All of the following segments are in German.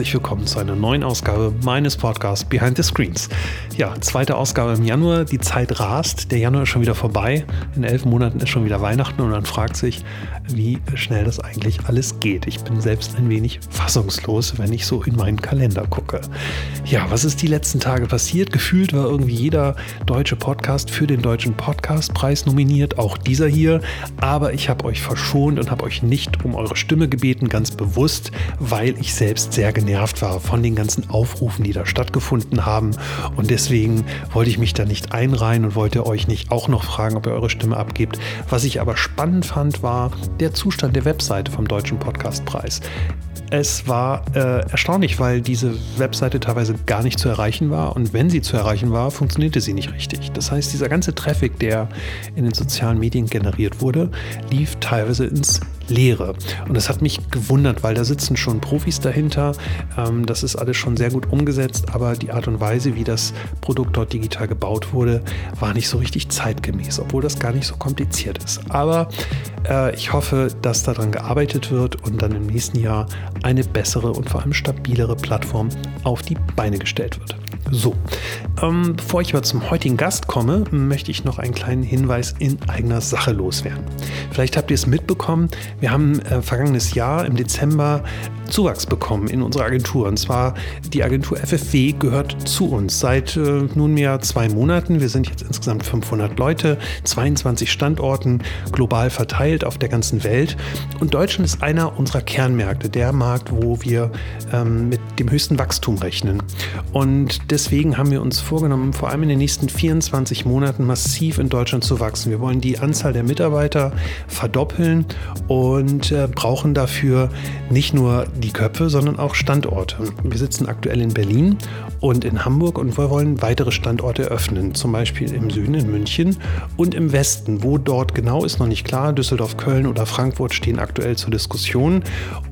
herzlich willkommen zu einer neuen Ausgabe meines Podcasts Behind the Screens. Ja, zweite Ausgabe im Januar. Die Zeit rast. Der Januar ist schon wieder vorbei. In elf Monaten ist schon wieder Weihnachten und man fragt sich, wie schnell das eigentlich alles geht. Ich bin selbst ein wenig fassungslos, wenn ich so in meinen Kalender gucke. Ja, was ist die letzten Tage passiert? Gefühlt war irgendwie jeder deutsche Podcast für den Deutschen Podcastpreis nominiert, auch dieser hier. Aber ich habe euch verschont und habe euch nicht um eure Stimme gebeten, ganz bewusst, weil ich selbst sehr genervt war von den ganzen Aufrufen, die da stattgefunden haben. Und deswegen wollte ich mich da nicht einreihen und wollte euch nicht auch noch fragen, ob ihr eure Stimme abgebt. Was ich aber spannend fand, war der Zustand der Webseite vom Deutschen Podcastpreis. Es war äh, erstaunlich, weil diese Webseite teilweise gar nicht zu erreichen war und wenn sie zu erreichen war, funktionierte sie nicht richtig. Das heißt, dieser ganze Traffic, der in den sozialen Medien generiert wurde, lief teilweise ins Leere. Und das hat mich gewundert, weil da sitzen schon Profis dahinter. Ähm, das ist alles schon sehr gut umgesetzt, aber die Art und Weise, wie das Produkt dort digital gebaut wurde, war nicht so richtig zeitgemäß, obwohl das gar nicht so kompliziert ist. Aber äh, ich hoffe, dass daran gearbeitet wird und dann im nächsten Jahr eine bessere und vor allem stabilere Plattform auf die Beine gestellt wird. So, ähm, bevor ich aber zum heutigen Gast komme, möchte ich noch einen kleinen Hinweis in eigener Sache loswerden. Vielleicht habt ihr es mitbekommen, wir haben äh, vergangenes Jahr im Dezember Zuwachs bekommen in unserer Agentur. Und zwar die Agentur FFW gehört zu uns seit äh, nunmehr zwei Monaten. Wir sind jetzt insgesamt 500 Leute, 22 Standorten, global verteilt auf der ganzen Welt. Und Deutschland ist einer unserer Kernmärkte, der Markt, wo wir ähm, mit dem höchsten Wachstum rechnen. Und deswegen haben wir uns vorgenommen, vor allem in den nächsten 24 Monaten massiv in Deutschland zu wachsen. Wir wollen die Anzahl der Mitarbeiter verdoppeln und äh, brauchen dafür nicht nur die Köpfe, sondern auch Standorte. Wir sitzen aktuell in Berlin und in Hamburg und wir wollen weitere Standorte öffnen, zum Beispiel im Süden in München und im Westen. Wo dort genau ist noch nicht klar. Düsseldorf, Köln oder Frankfurt stehen aktuell zur Diskussion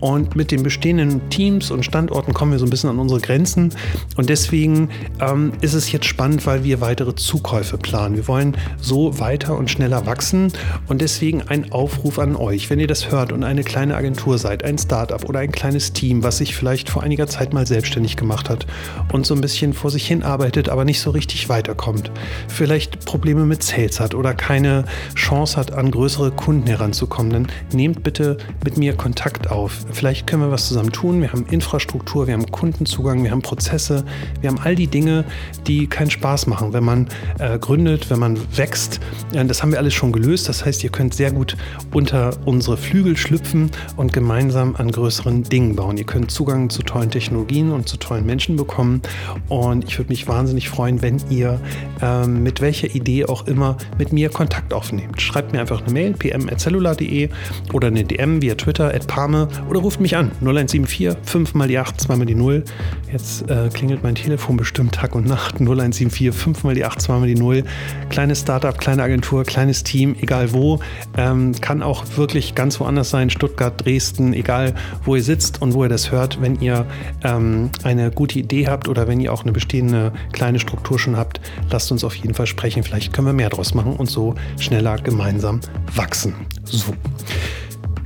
und mit den bestehenden Teams und Standorten kommen wir so ein bisschen an unsere Grenzen und deswegen ähm, ist es jetzt spannend, weil wir weitere Zukäufe planen. Wir wollen so weiter und schneller wachsen und deswegen ein Aufruf an euch, wenn ihr das hört und eine kleine Agentur seid, ein Startup oder ein kleines kleines Team, was sich vielleicht vor einiger Zeit mal selbstständig gemacht hat und so ein bisschen vor sich hin arbeitet, aber nicht so richtig weiterkommt. Vielleicht Probleme mit Sales hat oder keine Chance hat, an größere Kunden heranzukommen, dann nehmt bitte mit mir Kontakt auf. Vielleicht können wir was zusammen tun. Wir haben Infrastruktur, wir haben Kundenzugang, wir haben Prozesse, wir haben all die Dinge, die keinen Spaß machen, wenn man äh, gründet, wenn man wächst. Ja, das haben wir alles schon gelöst. Das heißt, ihr könnt sehr gut unter unsere Flügel schlüpfen und gemeinsam an größeren Dingen Dingen bauen. Ihr könnt Zugang zu tollen Technologien und zu tollen Menschen bekommen. Und ich würde mich wahnsinnig freuen, wenn ihr ähm, mit welcher Idee auch immer mit mir Kontakt aufnehmt. Schreibt mir einfach eine Mail, pm.cellular.de oder eine DM via Twitter, at Parme oder ruft mich an, 0174 5 mal die 8, 2 mal die 0. Jetzt äh, klingelt mein Telefon bestimmt Tag und Nacht, 0174 5 mal die 8, 2 mal die 0. Kleines Startup, kleine Agentur, kleines Team, egal wo. Ähm, kann auch wirklich ganz woanders sein, Stuttgart, Dresden, egal wo ihr sitzt und wo ihr das hört, wenn ihr ähm, eine gute Idee habt oder wenn ihr auch eine bestehende kleine Struktur schon habt, lasst uns auf jeden Fall sprechen. Vielleicht können wir mehr draus machen und so schneller gemeinsam wachsen. So.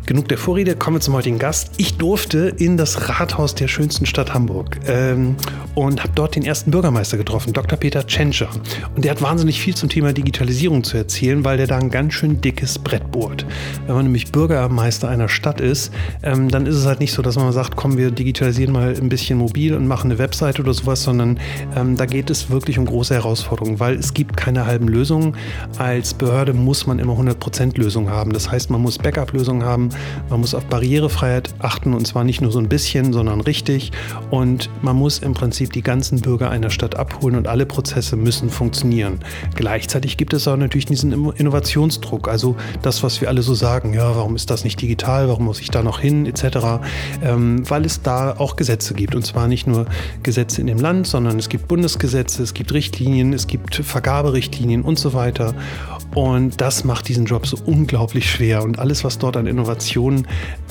Genug der Vorrede, kommen wir zum heutigen Gast. Ich durfte in das Rathaus der schönsten Stadt Hamburg ähm, und habe dort den ersten Bürgermeister getroffen, Dr. Peter Tschentscher. Und der hat wahnsinnig viel zum Thema Digitalisierung zu erzählen, weil der da ein ganz schön dickes Brett bohrt. Wenn man nämlich Bürgermeister einer Stadt ist, ähm, dann ist es halt nicht so, dass man sagt, komm, wir digitalisieren mal ein bisschen mobil und machen eine Webseite oder sowas, sondern ähm, da geht es wirklich um große Herausforderungen, weil es gibt keine halben Lösungen. Als Behörde muss man immer 100% Lösungen haben. Das heißt, man muss Backup-Lösungen haben, man muss auf Barrierefreiheit achten und zwar nicht nur so ein bisschen, sondern richtig. Und man muss im Prinzip die ganzen Bürger einer Stadt abholen und alle Prozesse müssen funktionieren. Gleichzeitig gibt es auch natürlich diesen Innovationsdruck, also das, was wir alle so sagen, ja, warum ist das nicht digital, warum muss ich da noch hin, etc., ähm, weil es da auch Gesetze gibt. Und zwar nicht nur Gesetze in dem Land, sondern es gibt Bundesgesetze, es gibt Richtlinien, es gibt Vergaberichtlinien und so weiter. Und das macht diesen Job so unglaublich schwer. Und alles, was dort an Innovation Innovation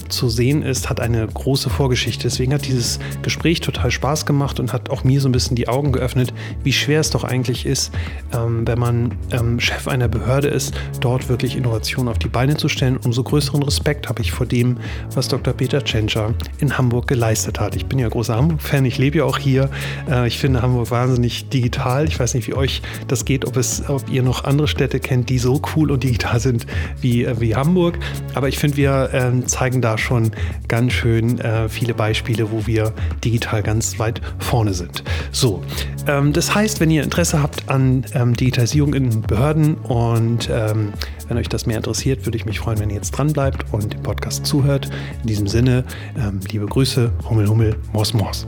zu sehen ist, hat eine große Vorgeschichte. Deswegen hat dieses Gespräch total Spaß gemacht und hat auch mir so ein bisschen die Augen geöffnet, wie schwer es doch eigentlich ist, ähm, wenn man ähm, Chef einer Behörde ist, dort wirklich Innovation auf die Beine zu stellen. Umso größeren Respekt habe ich vor dem, was Dr. Peter Tschentscher in Hamburg geleistet hat. Ich bin ja großer Hamburg-Fan, ich lebe ja auch hier. Äh, ich finde Hamburg wahnsinnig digital. Ich weiß nicht, wie euch das geht, ob, es, ob ihr noch andere Städte kennt, die so cool und digital sind wie, äh, wie Hamburg. Aber ich finde, wir äh, zeigen da schon ganz schön äh, viele Beispiele, wo wir digital ganz weit vorne sind. So, ähm, das heißt, wenn ihr Interesse habt an ähm, Digitalisierung in Behörden und ähm, wenn euch das mehr interessiert, würde ich mich freuen, wenn ihr jetzt dran bleibt und dem Podcast zuhört. In diesem Sinne, ähm, liebe Grüße, Hummel, Hummel, Mors, Mors.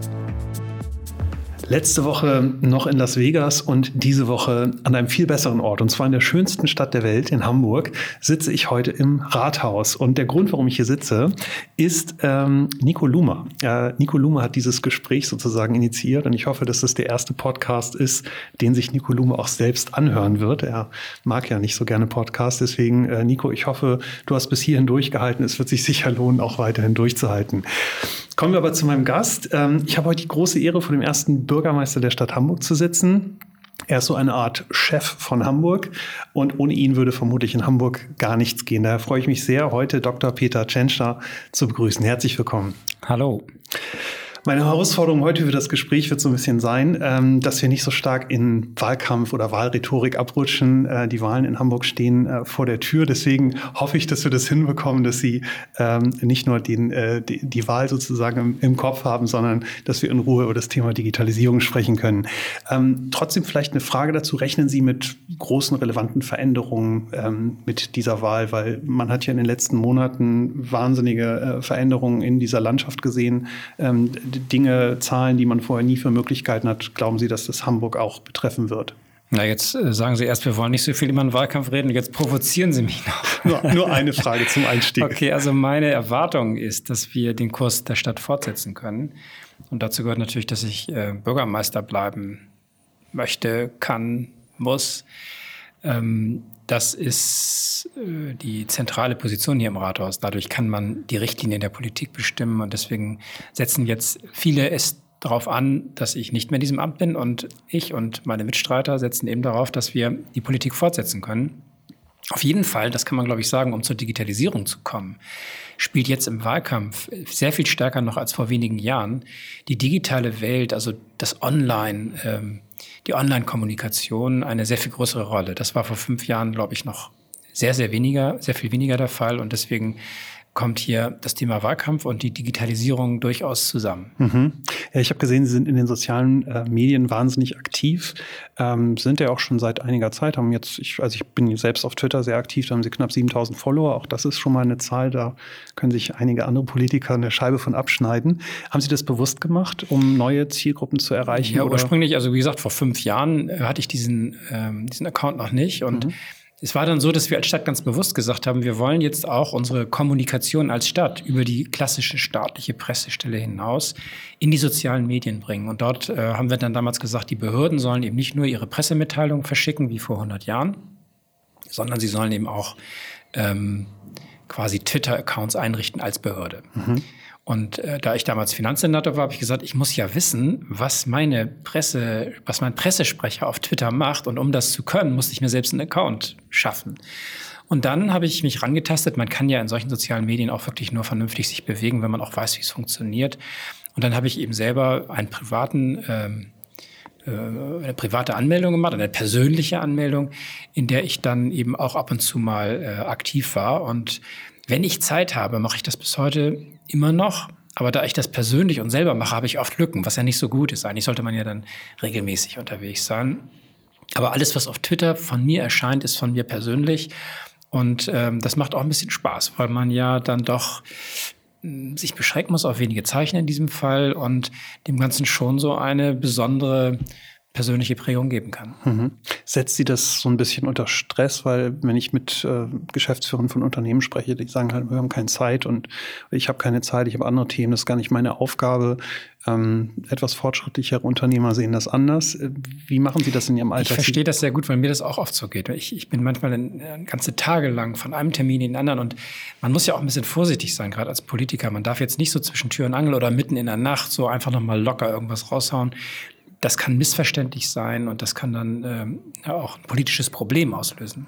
Letzte Woche noch in Las Vegas und diese Woche an einem viel besseren Ort, und zwar in der schönsten Stadt der Welt, in Hamburg, sitze ich heute im Rathaus. Und der Grund, warum ich hier sitze, ist ähm, Nico Luma. Äh, Nico Luma hat dieses Gespräch sozusagen initiiert und ich hoffe, dass es der erste Podcast ist, den sich Nico Luma auch selbst anhören wird. Er mag ja nicht so gerne Podcasts, deswegen, äh, Nico, ich hoffe, du hast bis hierhin durchgehalten. Es wird sich sicher lohnen, auch weiterhin durchzuhalten. Kommen wir aber zu meinem Gast. Ähm, ich habe heute die große Ehre, vor dem ersten Bürgermeister der Stadt Hamburg zu sitzen. Er ist so eine Art Chef von Hamburg und ohne ihn würde vermutlich in Hamburg gar nichts gehen. Daher freue ich mich sehr, heute Dr. Peter Tschentscher zu begrüßen. Herzlich willkommen. Hallo. Meine Herausforderung heute für das Gespräch wird so ein bisschen sein, ähm, dass wir nicht so stark in Wahlkampf oder Wahlrhetorik abrutschen. Äh, die Wahlen in Hamburg stehen äh, vor der Tür. Deswegen hoffe ich, dass wir das hinbekommen, dass Sie ähm, nicht nur den, äh, die, Wahl sozusagen im, Kopf haben, sondern dass wir in Ruhe über das Thema Digitalisierung sprechen können. Ähm, trotzdem vielleicht eine Frage dazu. Rechnen Sie mit großen relevanten Veränderungen mit dieser Wahl? Weil man hat ja in den letzten Monaten wahnsinnige Veränderungen in dieser Landschaft gesehen Dinge, Zahlen, die man vorher nie für Möglichkeiten hat, glauben Sie, dass das Hamburg auch betreffen wird? Na, jetzt äh, sagen Sie erst, wir wollen nicht so viel über den Wahlkampf reden, jetzt provozieren Sie mich noch. nur, nur eine Frage zum Einstieg. Okay, also meine Erwartung ist, dass wir den Kurs der Stadt fortsetzen können. Und dazu gehört natürlich, dass ich äh, Bürgermeister bleiben möchte, kann, muss. Ähm, das ist äh, die zentrale Position hier im Rathaus. Dadurch kann man die Richtlinien der Politik bestimmen und deswegen setzen jetzt viele es darauf an, dass ich nicht mehr in diesem Amt bin und ich und meine Mitstreiter setzen eben darauf, dass wir die Politik fortsetzen können. Auf jeden Fall, das kann man glaube ich sagen, um zur Digitalisierung zu kommen, spielt jetzt im Wahlkampf sehr viel stärker noch als vor wenigen Jahren die digitale Welt, also das Online, ähm, die Online-Kommunikation eine sehr viel größere Rolle. Das war vor fünf Jahren, glaube ich, noch sehr, sehr weniger, sehr viel weniger der Fall. Und deswegen kommt hier das Thema Wahlkampf und die Digitalisierung durchaus zusammen. Mhm. Ja, ich habe gesehen, Sie sind in den sozialen äh, Medien wahnsinnig aktiv, ähm, sind ja auch schon seit einiger Zeit, haben jetzt, ich, also ich bin selbst auf Twitter sehr aktiv, da haben Sie knapp 7000 Follower, auch das ist schon mal eine Zahl, da können sich einige andere Politiker eine Scheibe von abschneiden. Haben Sie das bewusst gemacht, um neue Zielgruppen zu erreichen? Ja, ursprünglich, also wie gesagt, vor fünf Jahren äh, hatte ich diesen, ähm, diesen Account noch nicht und mhm es war dann so, dass wir als Stadt ganz bewusst gesagt haben, wir wollen jetzt auch unsere Kommunikation als Stadt über die klassische staatliche Pressestelle hinaus in die sozialen Medien bringen. Und dort äh, haben wir dann damals gesagt, die Behörden sollen eben nicht nur ihre Pressemitteilungen verschicken wie vor 100 Jahren, sondern sie sollen eben auch ähm, quasi Twitter-Accounts einrichten als Behörde. Mhm. Und äh, da ich damals Finanzsenator war, habe ich gesagt, ich muss ja wissen, was meine Presse, was mein Pressesprecher auf Twitter macht. Und um das zu können, musste ich mir selbst einen Account schaffen. Und dann habe ich mich rangetastet. Man kann ja in solchen sozialen Medien auch wirklich nur vernünftig sich bewegen, wenn man auch weiß, wie es funktioniert. Und dann habe ich eben selber einen privaten ähm, äh, eine private Anmeldung gemacht, eine persönliche Anmeldung, in der ich dann eben auch ab und zu mal äh, aktiv war. Und wenn ich Zeit habe, mache ich das bis heute immer noch. Aber da ich das persönlich und selber mache, habe ich oft Lücken, was ja nicht so gut ist. Eigentlich sollte man ja dann regelmäßig unterwegs sein. Aber alles, was auf Twitter von mir erscheint, ist von mir persönlich. Und ähm, das macht auch ein bisschen Spaß, weil man ja dann doch hm, sich beschränken muss auf wenige Zeichen in diesem Fall und dem Ganzen schon so eine besondere persönliche Prägung geben kann. Mhm. Setzt Sie das so ein bisschen unter Stress, weil wenn ich mit äh, Geschäftsführern von Unternehmen spreche, die sagen halt, wir haben keine Zeit und ich habe keine Zeit, ich habe andere Themen, das ist gar nicht meine Aufgabe. Ähm, etwas fortschrittlichere Unternehmer sehen das anders. Wie machen Sie das in Ihrem Alltag? Ich verstehe das sehr gut, weil mir das auch oft so geht. Ich, ich bin manchmal in, in ganze Tage lang von einem Termin in den anderen und man muss ja auch ein bisschen vorsichtig sein, gerade als Politiker. Man darf jetzt nicht so zwischen Tür und Angel oder mitten in der Nacht so einfach nochmal locker irgendwas raushauen das kann missverständlich sein und das kann dann ähm, auch ein politisches Problem auslösen.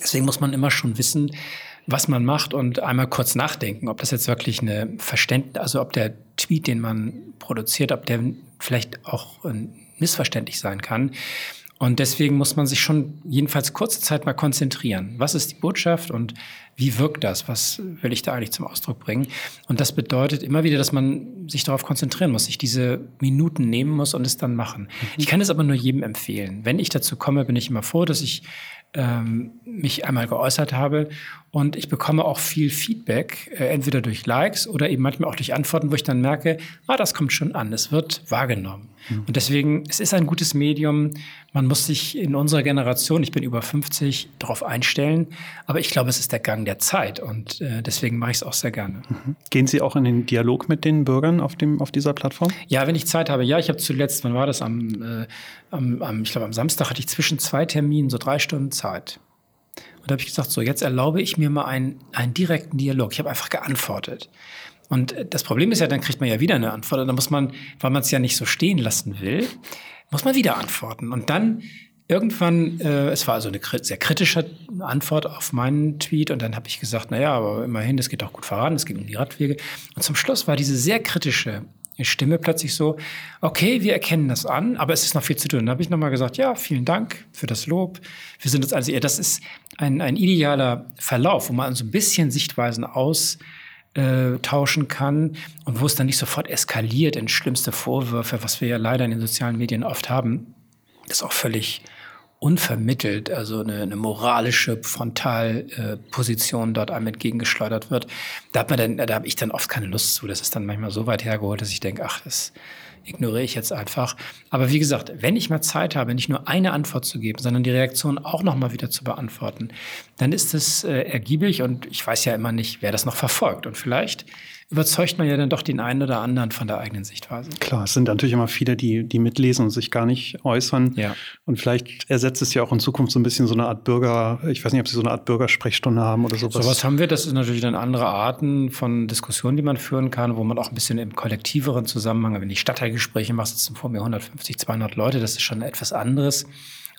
Deswegen muss man immer schon wissen, was man macht und einmal kurz nachdenken, ob das jetzt wirklich eine Verständnis, also ob der Tweet, den man produziert, ob der vielleicht auch äh, missverständlich sein kann. Und deswegen muss man sich schon jedenfalls kurze Zeit mal konzentrieren. Was ist die Botschaft und wie wirkt das? Was will ich da eigentlich zum Ausdruck bringen? Und das bedeutet immer wieder, dass man sich darauf konzentrieren muss, sich diese Minuten nehmen muss und es dann machen. Ich kann es aber nur jedem empfehlen. Wenn ich dazu komme, bin ich immer froh, dass ich ähm, mich einmal geäußert habe. Und ich bekomme auch viel Feedback, äh, entweder durch Likes oder eben manchmal auch durch Antworten, wo ich dann merke, ah, das kommt schon an, es wird wahrgenommen. Mhm. Und deswegen, es ist ein gutes Medium. Man muss sich in unserer Generation, ich bin über 50, darauf einstellen. Aber ich glaube, es ist der Gang der Zeit und äh, deswegen mache ich es auch sehr gerne. Mhm. Gehen Sie auch in den Dialog mit den Bürgern auf, dem, auf dieser Plattform? Ja, wenn ich Zeit habe. Ja, ich habe zuletzt, wann war das? Am, äh, am, am ich glaube, am Samstag hatte ich zwischen zwei Terminen so drei Stunden Zeit. Und da habe ich gesagt, so, jetzt erlaube ich mir mal einen, einen direkten Dialog. Ich habe einfach geantwortet. Und äh, das Problem ist ja, dann kriegt man ja wieder eine Antwort. Und dann muss man, weil man es ja nicht so stehen lassen will, muss man wieder antworten. Und dann irgendwann, äh, es war also eine sehr kritische Antwort auf meinen Tweet. Und dann habe ich gesagt, na ja, aber immerhin, es geht doch gut voran, es geht um die Radwege. Und zum Schluss war diese sehr kritische Stimme plötzlich so, okay, wir erkennen das an, aber es ist noch viel zu tun. Dann habe ich nochmal gesagt, ja, vielen Dank für das Lob. Wir sind uns also, ja, das ist ein, ein idealer Verlauf, wo man so ein bisschen Sichtweisen aus äh, tauschen kann und wo es dann nicht sofort eskaliert in schlimmste Vorwürfe, was wir ja leider in den sozialen Medien oft haben. Das ist auch völlig unvermittelt, also eine, eine moralische Frontalposition dort einem entgegengeschleudert wird. Da hat man dann, da habe ich dann oft keine Lust zu. Das ist dann manchmal so weit hergeholt, dass ich denke, ach, das ignoriere ich jetzt einfach. Aber wie gesagt, wenn ich mal Zeit habe, nicht nur eine Antwort zu geben, sondern die Reaktion auch noch mal wieder zu beantworten, dann ist es äh, ergiebig und ich weiß ja immer nicht, wer das noch verfolgt. Und vielleicht überzeugt man ja dann doch den einen oder anderen von der eigenen Sichtweise. Klar, es sind natürlich immer viele, die, die mitlesen und sich gar nicht äußern. Ja. Und vielleicht ersetzt es ja auch in Zukunft so ein bisschen so eine Art Bürger, ich weiß nicht, ob Sie so eine Art Bürgersprechstunde haben oder sowas. Sowas haben wir, das sind natürlich dann andere Arten von Diskussionen, die man führen kann, wo man auch ein bisschen im kollektiveren Zusammenhang, wenn ich Stadtteilgespräche mache, sitzen vor mir 150, 200 Leute, das ist schon etwas anderes.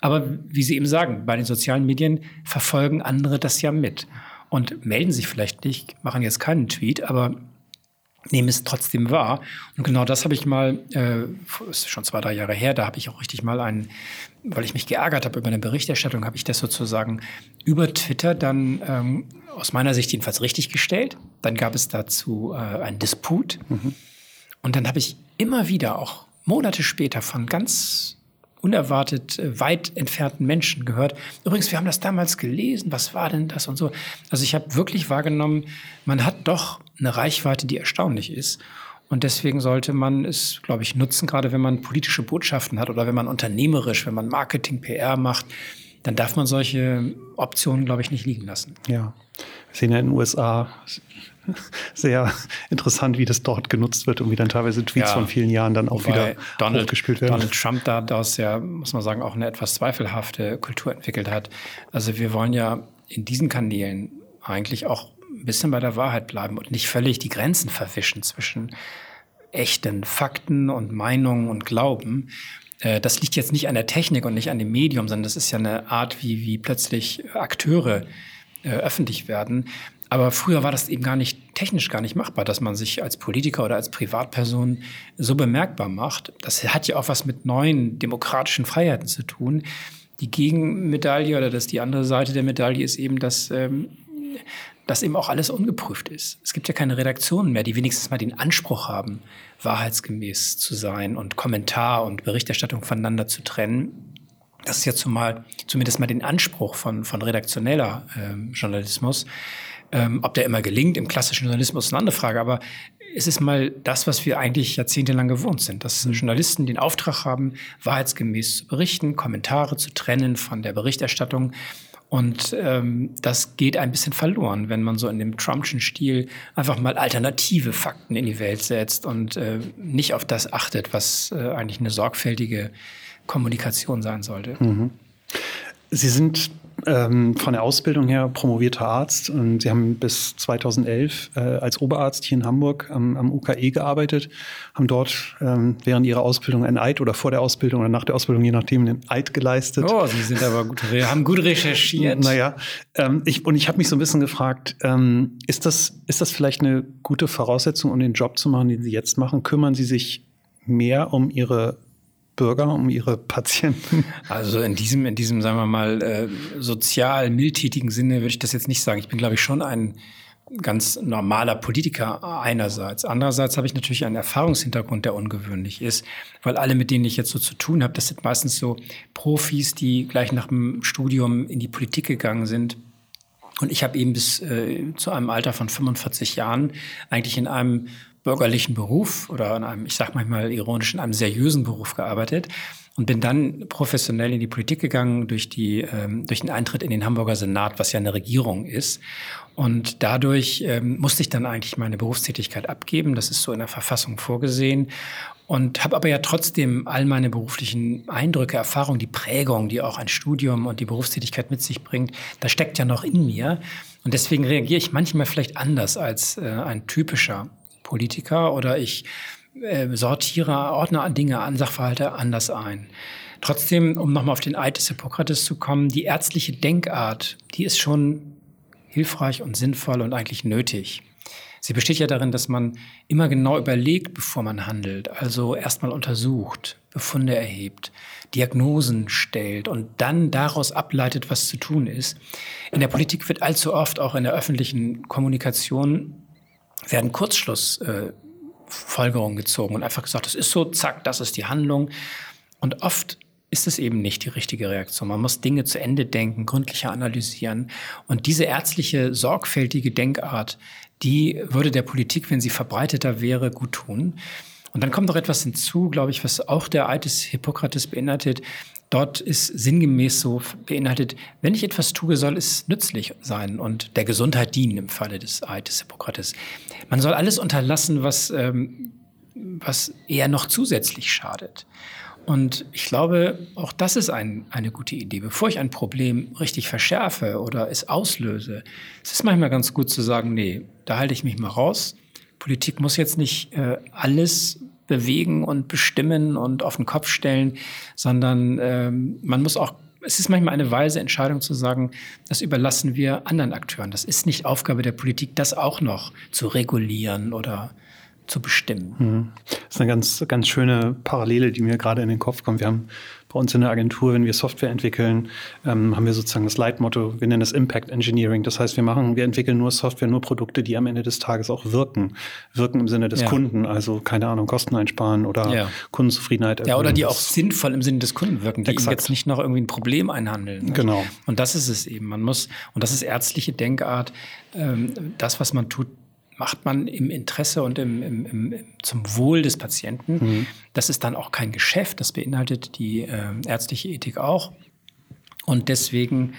Aber wie Sie eben sagen, bei den sozialen Medien verfolgen andere das ja mit und melden sich vielleicht nicht, machen jetzt keinen Tweet, aber nehmen es trotzdem wahr. Und genau das habe ich mal, äh, ist schon zwei, drei Jahre her, da habe ich auch richtig mal einen, weil ich mich geärgert habe über eine Berichterstattung, habe ich das sozusagen über Twitter dann ähm, aus meiner Sicht jedenfalls richtig gestellt. Dann gab es dazu äh, einen Disput. Mhm. Und dann habe ich immer wieder, auch Monate später, von ganz unerwartet äh, weit entfernten Menschen gehört. Übrigens, wir haben das damals gelesen, was war denn das und so. Also ich habe wirklich wahrgenommen, man hat doch eine Reichweite, die erstaunlich ist. Und deswegen sollte man es, glaube ich, nutzen, gerade wenn man politische Botschaften hat oder wenn man unternehmerisch, wenn man Marketing, PR macht, dann darf man solche Optionen, glaube ich, nicht liegen lassen. Ja. Wir sehen ja in den USA sehr interessant, wie das dort genutzt wird und wie dann teilweise Tweets ja, von vielen Jahren dann auch wieder Donald, hochgespielt werden. Donald Trump da daraus ja, muss man sagen, auch eine etwas zweifelhafte Kultur entwickelt hat. Also wir wollen ja in diesen Kanälen eigentlich auch ein bisschen bei der Wahrheit bleiben und nicht völlig die Grenzen verwischen zwischen echten Fakten und Meinungen und Glauben. Äh, das liegt jetzt nicht an der Technik und nicht an dem Medium, sondern das ist ja eine Art, wie, wie plötzlich Akteure äh, öffentlich werden. Aber früher war das eben gar nicht technisch gar nicht machbar, dass man sich als Politiker oder als Privatperson so bemerkbar macht. Das hat ja auch was mit neuen demokratischen Freiheiten zu tun. Die Gegenmedaille oder das die andere Seite der Medaille ist eben, dass ähm, dass eben auch alles ungeprüft ist. Es gibt ja keine Redaktionen mehr, die wenigstens mal den Anspruch haben, wahrheitsgemäß zu sein und Kommentar und Berichterstattung voneinander zu trennen. Das ist ja zumal, zumindest mal den Anspruch von, von redaktioneller äh, Journalismus. Ähm, ob der immer gelingt, im klassischen Journalismus ist eine andere Frage, aber es ist mal das, was wir eigentlich jahrzehntelang gewohnt sind, dass mhm. Journalisten den Auftrag haben, wahrheitsgemäß zu berichten, Kommentare zu trennen von der Berichterstattung. Und ähm, das geht ein bisschen verloren, wenn man so in dem Trumpschen Stil einfach mal alternative Fakten in die Welt setzt und äh, nicht auf das achtet, was äh, eigentlich eine sorgfältige Kommunikation sein sollte. Mhm. Sie sind ähm, von der Ausbildung her promovierter Arzt und Sie haben bis 2011 äh, als Oberarzt hier in Hamburg am, am UKE gearbeitet, haben dort ähm, während Ihrer Ausbildung ein Eid oder vor der Ausbildung oder nach der Ausbildung, je nachdem, einen Eid geleistet. Oh, Sie sind aber gut, haben gut recherchiert. Naja, ähm, ich, und ich habe mich so ein bisschen gefragt, ähm, ist, das, ist das vielleicht eine gute Voraussetzung, um den Job zu machen, den Sie jetzt machen? Kümmern Sie sich mehr um Ihre Bürger, um ihre Patienten? Also in diesem, in diesem, sagen wir mal, äh, sozial mildtätigen Sinne würde ich das jetzt nicht sagen. Ich bin, glaube ich, schon ein ganz normaler Politiker einerseits. Andererseits habe ich natürlich einen Erfahrungshintergrund, der ungewöhnlich ist, weil alle, mit denen ich jetzt so zu tun habe, das sind meistens so Profis, die gleich nach dem Studium in die Politik gegangen sind. Und ich habe eben bis äh, zu einem Alter von 45 Jahren eigentlich in einem bürgerlichen Beruf oder in einem, ich sage manchmal ironisch, in einem seriösen Beruf gearbeitet und bin dann professionell in die Politik gegangen durch, die, ähm, durch den Eintritt in den Hamburger Senat, was ja eine Regierung ist. Und dadurch ähm, musste ich dann eigentlich meine Berufstätigkeit abgeben. Das ist so in der Verfassung vorgesehen. Und habe aber ja trotzdem all meine beruflichen Eindrücke, Erfahrungen, die Prägung, die auch ein Studium und die Berufstätigkeit mit sich bringt, das steckt ja noch in mir. Und deswegen reagiere ich manchmal vielleicht anders als äh, ein typischer Politiker oder ich äh, sortiere, ordne Dinge an, Sachverhalte anders ein. Trotzdem, um nochmal auf den Eid des Hippokrates zu kommen, die ärztliche Denkart, die ist schon hilfreich und sinnvoll und eigentlich nötig. Sie besteht ja darin, dass man immer genau überlegt, bevor man handelt, also erstmal untersucht, Befunde erhebt, Diagnosen stellt und dann daraus ableitet, was zu tun ist. In der Politik wird allzu oft auch in der öffentlichen Kommunikation werden Kurzschlussfolgerungen äh, gezogen und einfach gesagt, das ist so, zack, das ist die Handlung. Und oft ist es eben nicht die richtige Reaktion. Man muss Dinge zu Ende denken, gründlicher analysieren. Und diese ärztliche, sorgfältige Denkart, die würde der Politik, wenn sie verbreiteter wäre, gut tun. Und dann kommt noch etwas hinzu, glaube ich, was auch der Eid des Hippokrates beinhaltet. Dort ist sinngemäß so beinhaltet, wenn ich etwas tue, soll es nützlich sein und der Gesundheit dienen im Falle des Eides Hippokrates. Man soll alles unterlassen, was, ähm, was eher noch zusätzlich schadet. Und ich glaube, auch das ist ein, eine gute Idee. Bevor ich ein Problem richtig verschärfe oder es auslöse, es ist manchmal ganz gut zu sagen, nee, da halte ich mich mal raus. Politik muss jetzt nicht äh, alles bewegen und bestimmen und auf den Kopf stellen, sondern ähm, man muss auch es ist manchmal eine weise Entscheidung zu sagen, das überlassen wir anderen Akteuren. Das ist nicht Aufgabe der Politik, das auch noch zu regulieren oder zu bestimmen. Mhm. Das ist eine ganz, ganz schöne Parallele, die mir gerade in den Kopf kommt. Wir haben bei uns in der Agentur, wenn wir Software entwickeln, ähm, haben wir sozusagen das Leitmotto, wir nennen es Impact Engineering. Das heißt, wir machen, wir entwickeln nur Software, nur Produkte, die am Ende des Tages auch wirken. Wirken im Sinne des ja. Kunden, also keine Ahnung, Kosten einsparen oder ja. Kundenzufriedenheit erhöhen. Ja, oder die auch sinnvoll im Sinne des Kunden wirken, die jetzt nicht noch irgendwie ein Problem einhandeln. Nicht? Genau. Und das ist es eben. Man muss, und das ist ärztliche Denkart, ähm, das, was man tut, macht man im Interesse und im, im, im, zum Wohl des Patienten. Mhm. Das ist dann auch kein Geschäft, das beinhaltet die äh, ärztliche Ethik auch. Und deswegen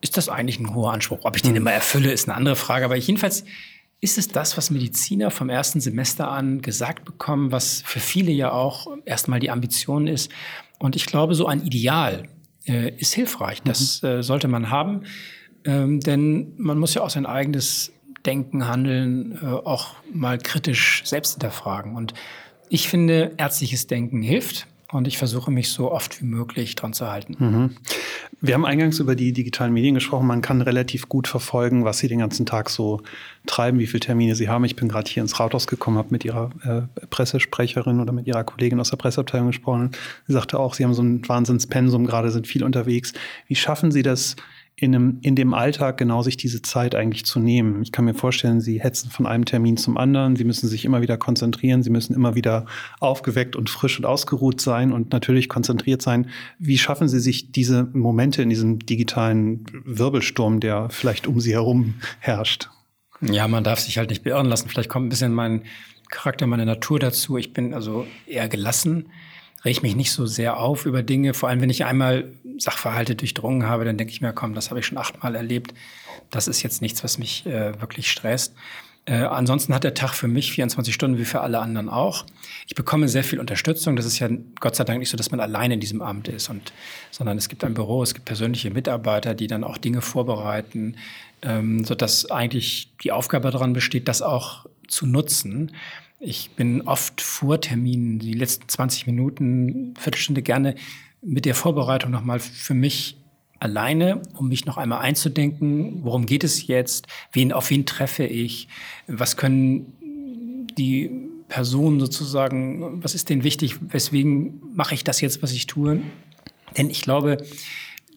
ist das eigentlich ein hoher Anspruch. Ob ich den mhm. immer erfülle, ist eine andere Frage. Aber jedenfalls ist es das, was Mediziner vom ersten Semester an gesagt bekommen, was für viele ja auch erstmal die Ambition ist. Und ich glaube, so ein Ideal äh, ist hilfreich. Das mhm. äh, sollte man haben. Ähm, denn man muss ja auch sein eigenes Denken, Handeln äh, auch mal kritisch selbst hinterfragen. Und ich finde, ärztliches Denken hilft. Und ich versuche mich so oft wie möglich dran zu halten. Mhm. Wir haben eingangs über die digitalen Medien gesprochen. Man kann relativ gut verfolgen, was Sie den ganzen Tag so treiben, wie viele Termine Sie haben. Ich bin gerade hier ins Rathaus gekommen, habe mit Ihrer äh, Pressesprecherin oder mit Ihrer Kollegin aus der Presseabteilung gesprochen. Sie sagte auch, Sie haben so ein Wahnsinnspensum, gerade sind viel unterwegs. Wie schaffen Sie das, in, einem, in dem Alltag genau sich diese Zeit eigentlich zu nehmen. Ich kann mir vorstellen, Sie hetzen von einem Termin zum anderen, Sie müssen sich immer wieder konzentrieren, Sie müssen immer wieder aufgeweckt und frisch und ausgeruht sein und natürlich konzentriert sein. Wie schaffen Sie sich diese Momente in diesem digitalen Wirbelsturm, der vielleicht um Sie herum herrscht? Ja, man darf sich halt nicht beirren lassen. Vielleicht kommt ein bisschen mein Charakter, meine Natur dazu. Ich bin also eher gelassen, reg mich nicht so sehr auf über Dinge. Vor allem, wenn ich einmal Sachverhalte durchdrungen habe, dann denke ich mir, komm, das habe ich schon achtmal erlebt. Das ist jetzt nichts, was mich äh, wirklich stresst. Äh, ansonsten hat der Tag für mich 24 Stunden wie für alle anderen auch. Ich bekomme sehr viel Unterstützung. Das ist ja Gott sei Dank nicht so, dass man alleine in diesem Amt ist, und, sondern es gibt ein Büro, es gibt persönliche Mitarbeiter, die dann auch Dinge vorbereiten, ähm, sodass eigentlich die Aufgabe daran besteht, das auch zu nutzen. Ich bin oft vor Terminen, die letzten 20 Minuten, Viertelstunde gerne mit der Vorbereitung nochmal für mich alleine, um mich noch einmal einzudenken, worum geht es jetzt, wen, auf wen treffe ich, was können die Personen sozusagen, was ist denen wichtig, weswegen mache ich das jetzt, was ich tue. Denn ich glaube,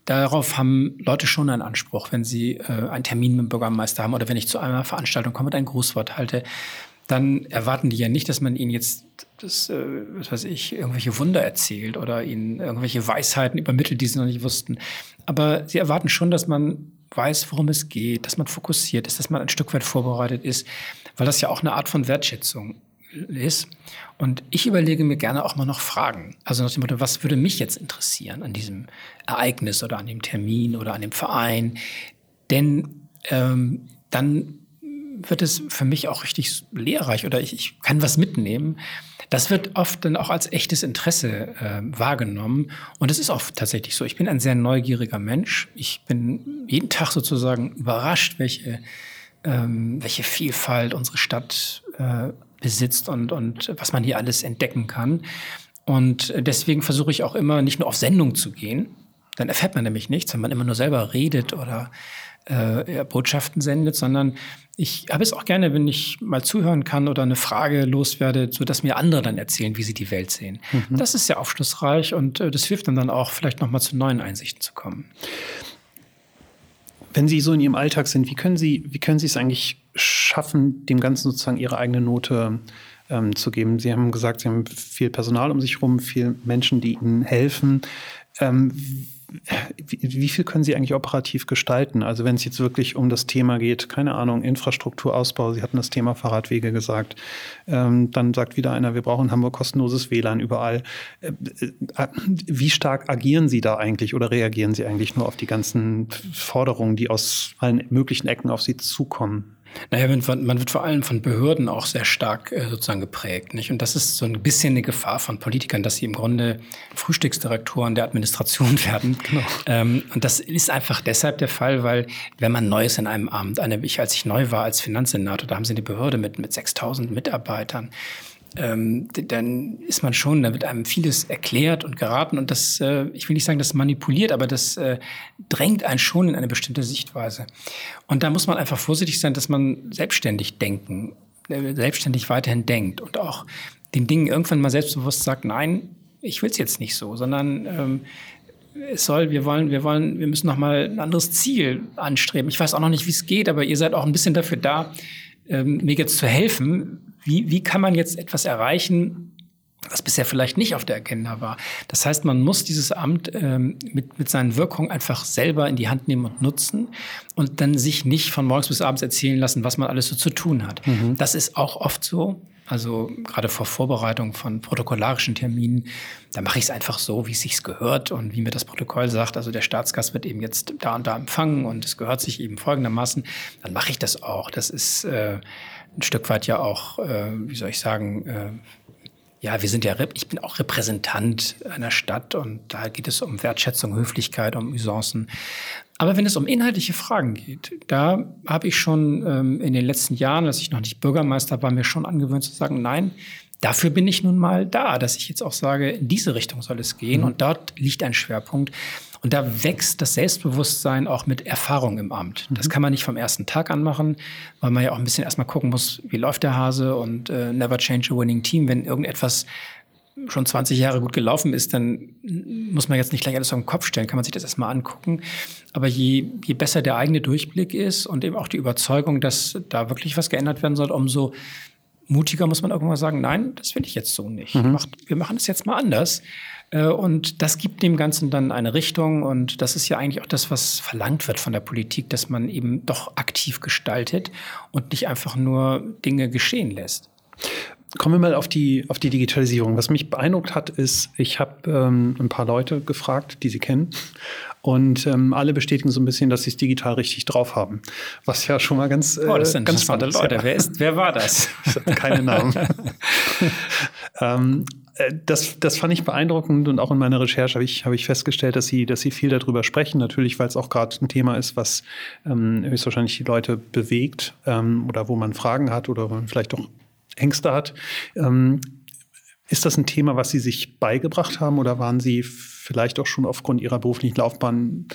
darauf haben Leute schon einen Anspruch, wenn sie äh, einen Termin mit dem Bürgermeister haben oder wenn ich zu einer Veranstaltung komme und ein Grußwort halte, dann erwarten die ja nicht, dass man ihnen jetzt das, äh, was weiß ich, irgendwelche Wunder erzählt oder ihnen irgendwelche Weisheiten übermittelt, die sie noch nicht wussten. Aber sie erwarten schon, dass man weiß, worum es geht, dass man fokussiert ist, dass man ein Stück weit vorbereitet ist, weil das ja auch eine Art von Wertschätzung ist. Und ich überlege mir gerne auch mal noch Fragen. Also nach dem Motto, was würde mich jetzt interessieren an diesem Ereignis oder an dem Termin oder an dem Verein? Denn ähm, dann wird es für mich auch richtig lehrreich oder ich, ich kann was mitnehmen. Das wird oft dann auch als echtes Interesse äh, wahrgenommen. Und es ist auch tatsächlich so. Ich bin ein sehr neugieriger Mensch. Ich bin jeden Tag sozusagen überrascht, welche, ähm, welche Vielfalt unsere Stadt äh, besitzt und, und was man hier alles entdecken kann. Und deswegen versuche ich auch immer nicht nur auf Sendung zu gehen. Dann erfährt man nämlich nichts, wenn man immer nur selber redet oder äh, Botschaften sendet, sondern ich habe es auch gerne, wenn ich mal zuhören kann oder eine Frage loswerde, so dass mir andere dann erzählen, wie sie die Welt sehen. Mhm. Das ist sehr aufschlussreich und äh, das hilft dann dann auch, vielleicht nochmal zu neuen Einsichten zu kommen. Wenn Sie so in Ihrem Alltag sind, wie können Sie, wie können Sie es eigentlich schaffen, dem Ganzen sozusagen Ihre eigene Note ähm, zu geben? Sie haben gesagt, Sie haben viel Personal um sich herum, viele Menschen, die Ihnen helfen. Ähm, wie, viel können Sie eigentlich operativ gestalten? Also wenn es jetzt wirklich um das Thema geht, keine Ahnung, Infrastrukturausbau, Sie hatten das Thema Fahrradwege gesagt, ähm, dann sagt wieder einer, wir brauchen Hamburg kostenloses WLAN überall. Äh, äh, wie stark agieren Sie da eigentlich oder reagieren Sie eigentlich nur auf die ganzen Forderungen, die aus allen möglichen Ecken auf Sie zukommen? Naja, man wird vor allem von Behörden auch sehr stark äh, sozusagen geprägt. Nicht? Und das ist so ein bisschen eine Gefahr von Politikern, dass sie im Grunde Frühstücksdirektoren der Administration werden. Genau. Ähm, und das ist einfach deshalb der Fall, weil wenn man neu ist in einem Amt, eine, ich, als ich neu war als Finanzsenator, da haben sie eine Behörde mit, mit 6000 Mitarbeitern ähm, dann ist man schon, da wird einem vieles erklärt und geraten und das, äh, ich will nicht sagen, das manipuliert, aber das äh, drängt einen schon in eine bestimmte Sichtweise. Und da muss man einfach vorsichtig sein, dass man selbstständig denken, äh, selbstständig weiterhin denkt und auch den Dingen irgendwann mal selbstbewusst sagt, nein, ich will es jetzt nicht so, sondern ähm, es soll, wir wollen, wir wollen, wir müssen noch mal ein anderes Ziel anstreben. Ich weiß auch noch nicht, wie es geht, aber ihr seid auch ein bisschen dafür da, ähm, mir jetzt zu helfen, wie, wie kann man jetzt etwas erreichen, was bisher vielleicht nicht auf der Agenda war. Das heißt, man muss dieses Amt ähm, mit, mit seinen Wirkungen einfach selber in die Hand nehmen und nutzen und dann sich nicht von morgens bis abends erzählen lassen, was man alles so zu tun hat. Mhm. Das ist auch oft so. Also gerade vor Vorbereitung von protokollarischen Terminen, da mache ich es einfach so, wie es sich gehört und wie mir das Protokoll sagt. Also der Staatsgast wird eben jetzt da und da empfangen und es gehört sich eben folgendermaßen. Dann mache ich das auch. Das ist äh, ein Stück weit ja auch, äh, wie soll ich sagen, äh, ja, wir sind ja, ich bin auch Repräsentant einer Stadt und da geht es um Wertschätzung, Höflichkeit, um Usancen. Aber wenn es um inhaltliche Fragen geht, da habe ich schon ähm, in den letzten Jahren, als ich noch nicht Bürgermeister war, mir schon angewöhnt zu sagen, nein, dafür bin ich nun mal da, dass ich jetzt auch sage, in diese Richtung soll es gehen mhm. und dort liegt ein Schwerpunkt. Und da wächst das Selbstbewusstsein auch mit Erfahrung im Amt. Das mhm. kann man nicht vom ersten Tag an machen, weil man ja auch ein bisschen erstmal gucken muss, wie läuft der Hase und äh, never change a winning team. Wenn irgendetwas schon 20 Jahre gut gelaufen ist, dann muss man jetzt nicht gleich alles auf den Kopf stellen, kann man sich das erstmal angucken. Aber je, je besser der eigene Durchblick ist und eben auch die Überzeugung, dass da wirklich was geändert werden soll, umso mutiger muss man irgendwann sagen, nein, das will ich jetzt so nicht. Mhm. Wir machen es jetzt mal anders. Äh, und das gibt dem Ganzen dann eine Richtung. Und das ist ja eigentlich auch das, was verlangt wird von der Politik, dass man eben doch aktiv gestaltet und nicht einfach nur Dinge geschehen lässt. Kommen wir mal auf die, auf die Digitalisierung. Was mich beeindruckt hat, ist, ich habe ähm, ein paar Leute gefragt, die Sie kennen. Und ähm, alle bestätigen so ein bisschen, dass sie es digital richtig drauf haben. Was ja schon mal ganz, äh, oh, das sind ganz spannend Leute. Ja. Wer, ist, wer war das? Keine Namen. ähm, äh, das, das fand ich beeindruckend und auch in meiner Recherche habe ich, habe ich festgestellt, dass sie, dass sie viel darüber sprechen. Natürlich, weil es auch gerade ein Thema ist, was ähm, höchstwahrscheinlich die Leute bewegt ähm, oder wo man Fragen hat oder man vielleicht auch Ängste hat. Ähm, ist das ein Thema, was Sie sich beigebracht haben oder waren Sie vielleicht auch schon aufgrund Ihrer beruflichen Laufbahn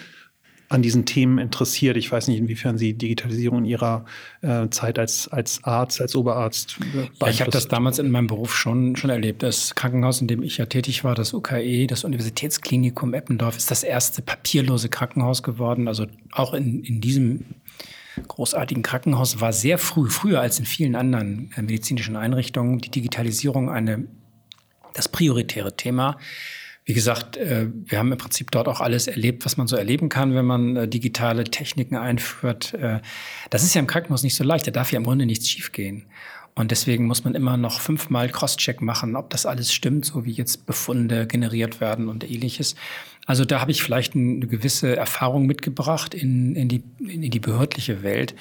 an diesen Themen interessiert? Ich weiß nicht, inwiefern Sie Digitalisierung in Ihrer äh, Zeit als, als Arzt, als Oberarzt. Ja, ich habe das damals in meinem Beruf schon, schon erlebt. Das Krankenhaus, in dem ich ja tätig war, das UKE, das Universitätsklinikum Eppendorf, ist das erste papierlose Krankenhaus geworden. Also auch in, in diesem großartigen Krankenhaus war sehr früh, früher als in vielen anderen äh, medizinischen Einrichtungen, die Digitalisierung eine, das prioritäre Thema. Wie gesagt, äh, wir haben im Prinzip dort auch alles erlebt, was man so erleben kann, wenn man äh, digitale Techniken einführt. Das ist ja im Krankenhaus nicht so leicht, da darf ja im Grunde nichts schiefgehen. Und deswegen muss man immer noch fünfmal Crosscheck machen, ob das alles stimmt, so wie jetzt Befunde generiert werden und ähnliches. Also da habe ich vielleicht eine gewisse Erfahrung mitgebracht in, in, die, in die behördliche Welt.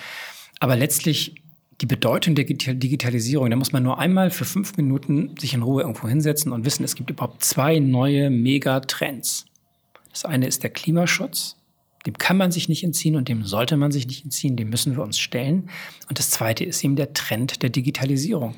Aber letztlich die Bedeutung der Digitalisierung, da muss man nur einmal für fünf Minuten sich in Ruhe irgendwo hinsetzen und wissen, es gibt überhaupt zwei neue Megatrends. Das eine ist der Klimaschutz. Dem kann man sich nicht entziehen und dem sollte man sich nicht entziehen, dem müssen wir uns stellen. Und das zweite ist eben der Trend der Digitalisierung.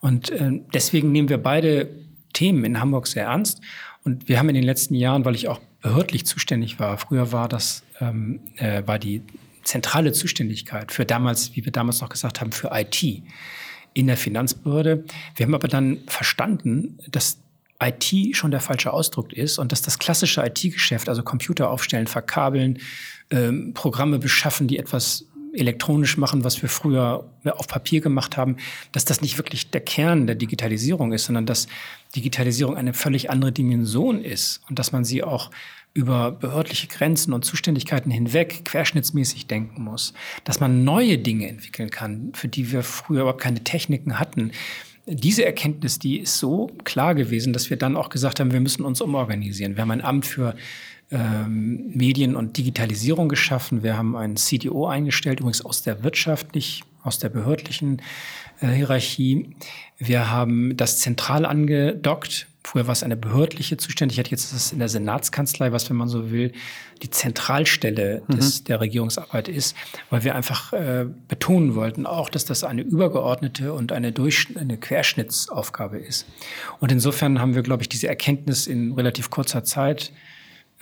Und äh, deswegen nehmen wir beide Themen in Hamburg sehr ernst. Und wir haben in den letzten Jahren, weil ich auch behördlich zuständig war, früher war das, ähm, äh, war die zentrale Zuständigkeit für damals, wie wir damals noch gesagt haben, für IT in der Finanzbehörde. Wir haben aber dann verstanden, dass IT schon der falsche Ausdruck ist und dass das klassische IT-Geschäft, also Computer aufstellen, verkabeln, ähm, Programme beschaffen, die etwas elektronisch machen, was wir früher auf Papier gemacht haben, dass das nicht wirklich der Kern der Digitalisierung ist, sondern dass Digitalisierung eine völlig andere Dimension ist und dass man sie auch über behördliche Grenzen und Zuständigkeiten hinweg querschnittsmäßig denken muss, dass man neue Dinge entwickeln kann, für die wir früher überhaupt keine Techniken hatten. Diese Erkenntnis, die ist so klar gewesen, dass wir dann auch gesagt haben, wir müssen uns umorganisieren. Wir haben ein Amt für ähm, Medien und Digitalisierung geschaffen. Wir haben einen CDO eingestellt, übrigens aus der Wirtschaft, nicht aus der behördlichen äh, Hierarchie. Wir haben das zentral angedockt. Früher war es eine behördliche Zuständigkeit, jetzt ist es in der Senatskanzlei, was, wenn man so will, die Zentralstelle des, mhm. der Regierungsarbeit ist, weil wir einfach äh, betonen wollten auch, dass das eine übergeordnete und eine, Durch eine Querschnittsaufgabe ist. Und insofern haben wir, glaube ich, diese Erkenntnis in relativ kurzer Zeit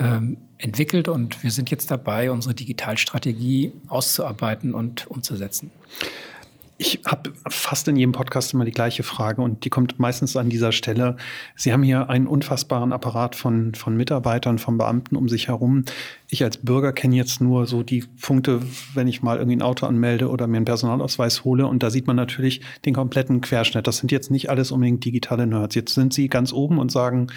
ähm, entwickelt und wir sind jetzt dabei, unsere Digitalstrategie auszuarbeiten und umzusetzen. Ich habe fast in jedem Podcast immer die gleiche Frage und die kommt meistens an dieser Stelle. Sie haben hier einen unfassbaren Apparat von, von Mitarbeitern, von Beamten um sich herum. Ich als Bürger kenne jetzt nur so die Punkte, wenn ich mal irgendwie ein Auto anmelde oder mir einen Personalausweis hole. Und da sieht man natürlich den kompletten Querschnitt. Das sind jetzt nicht alles unbedingt digitale Nerds. Jetzt sind Sie ganz oben und sagen,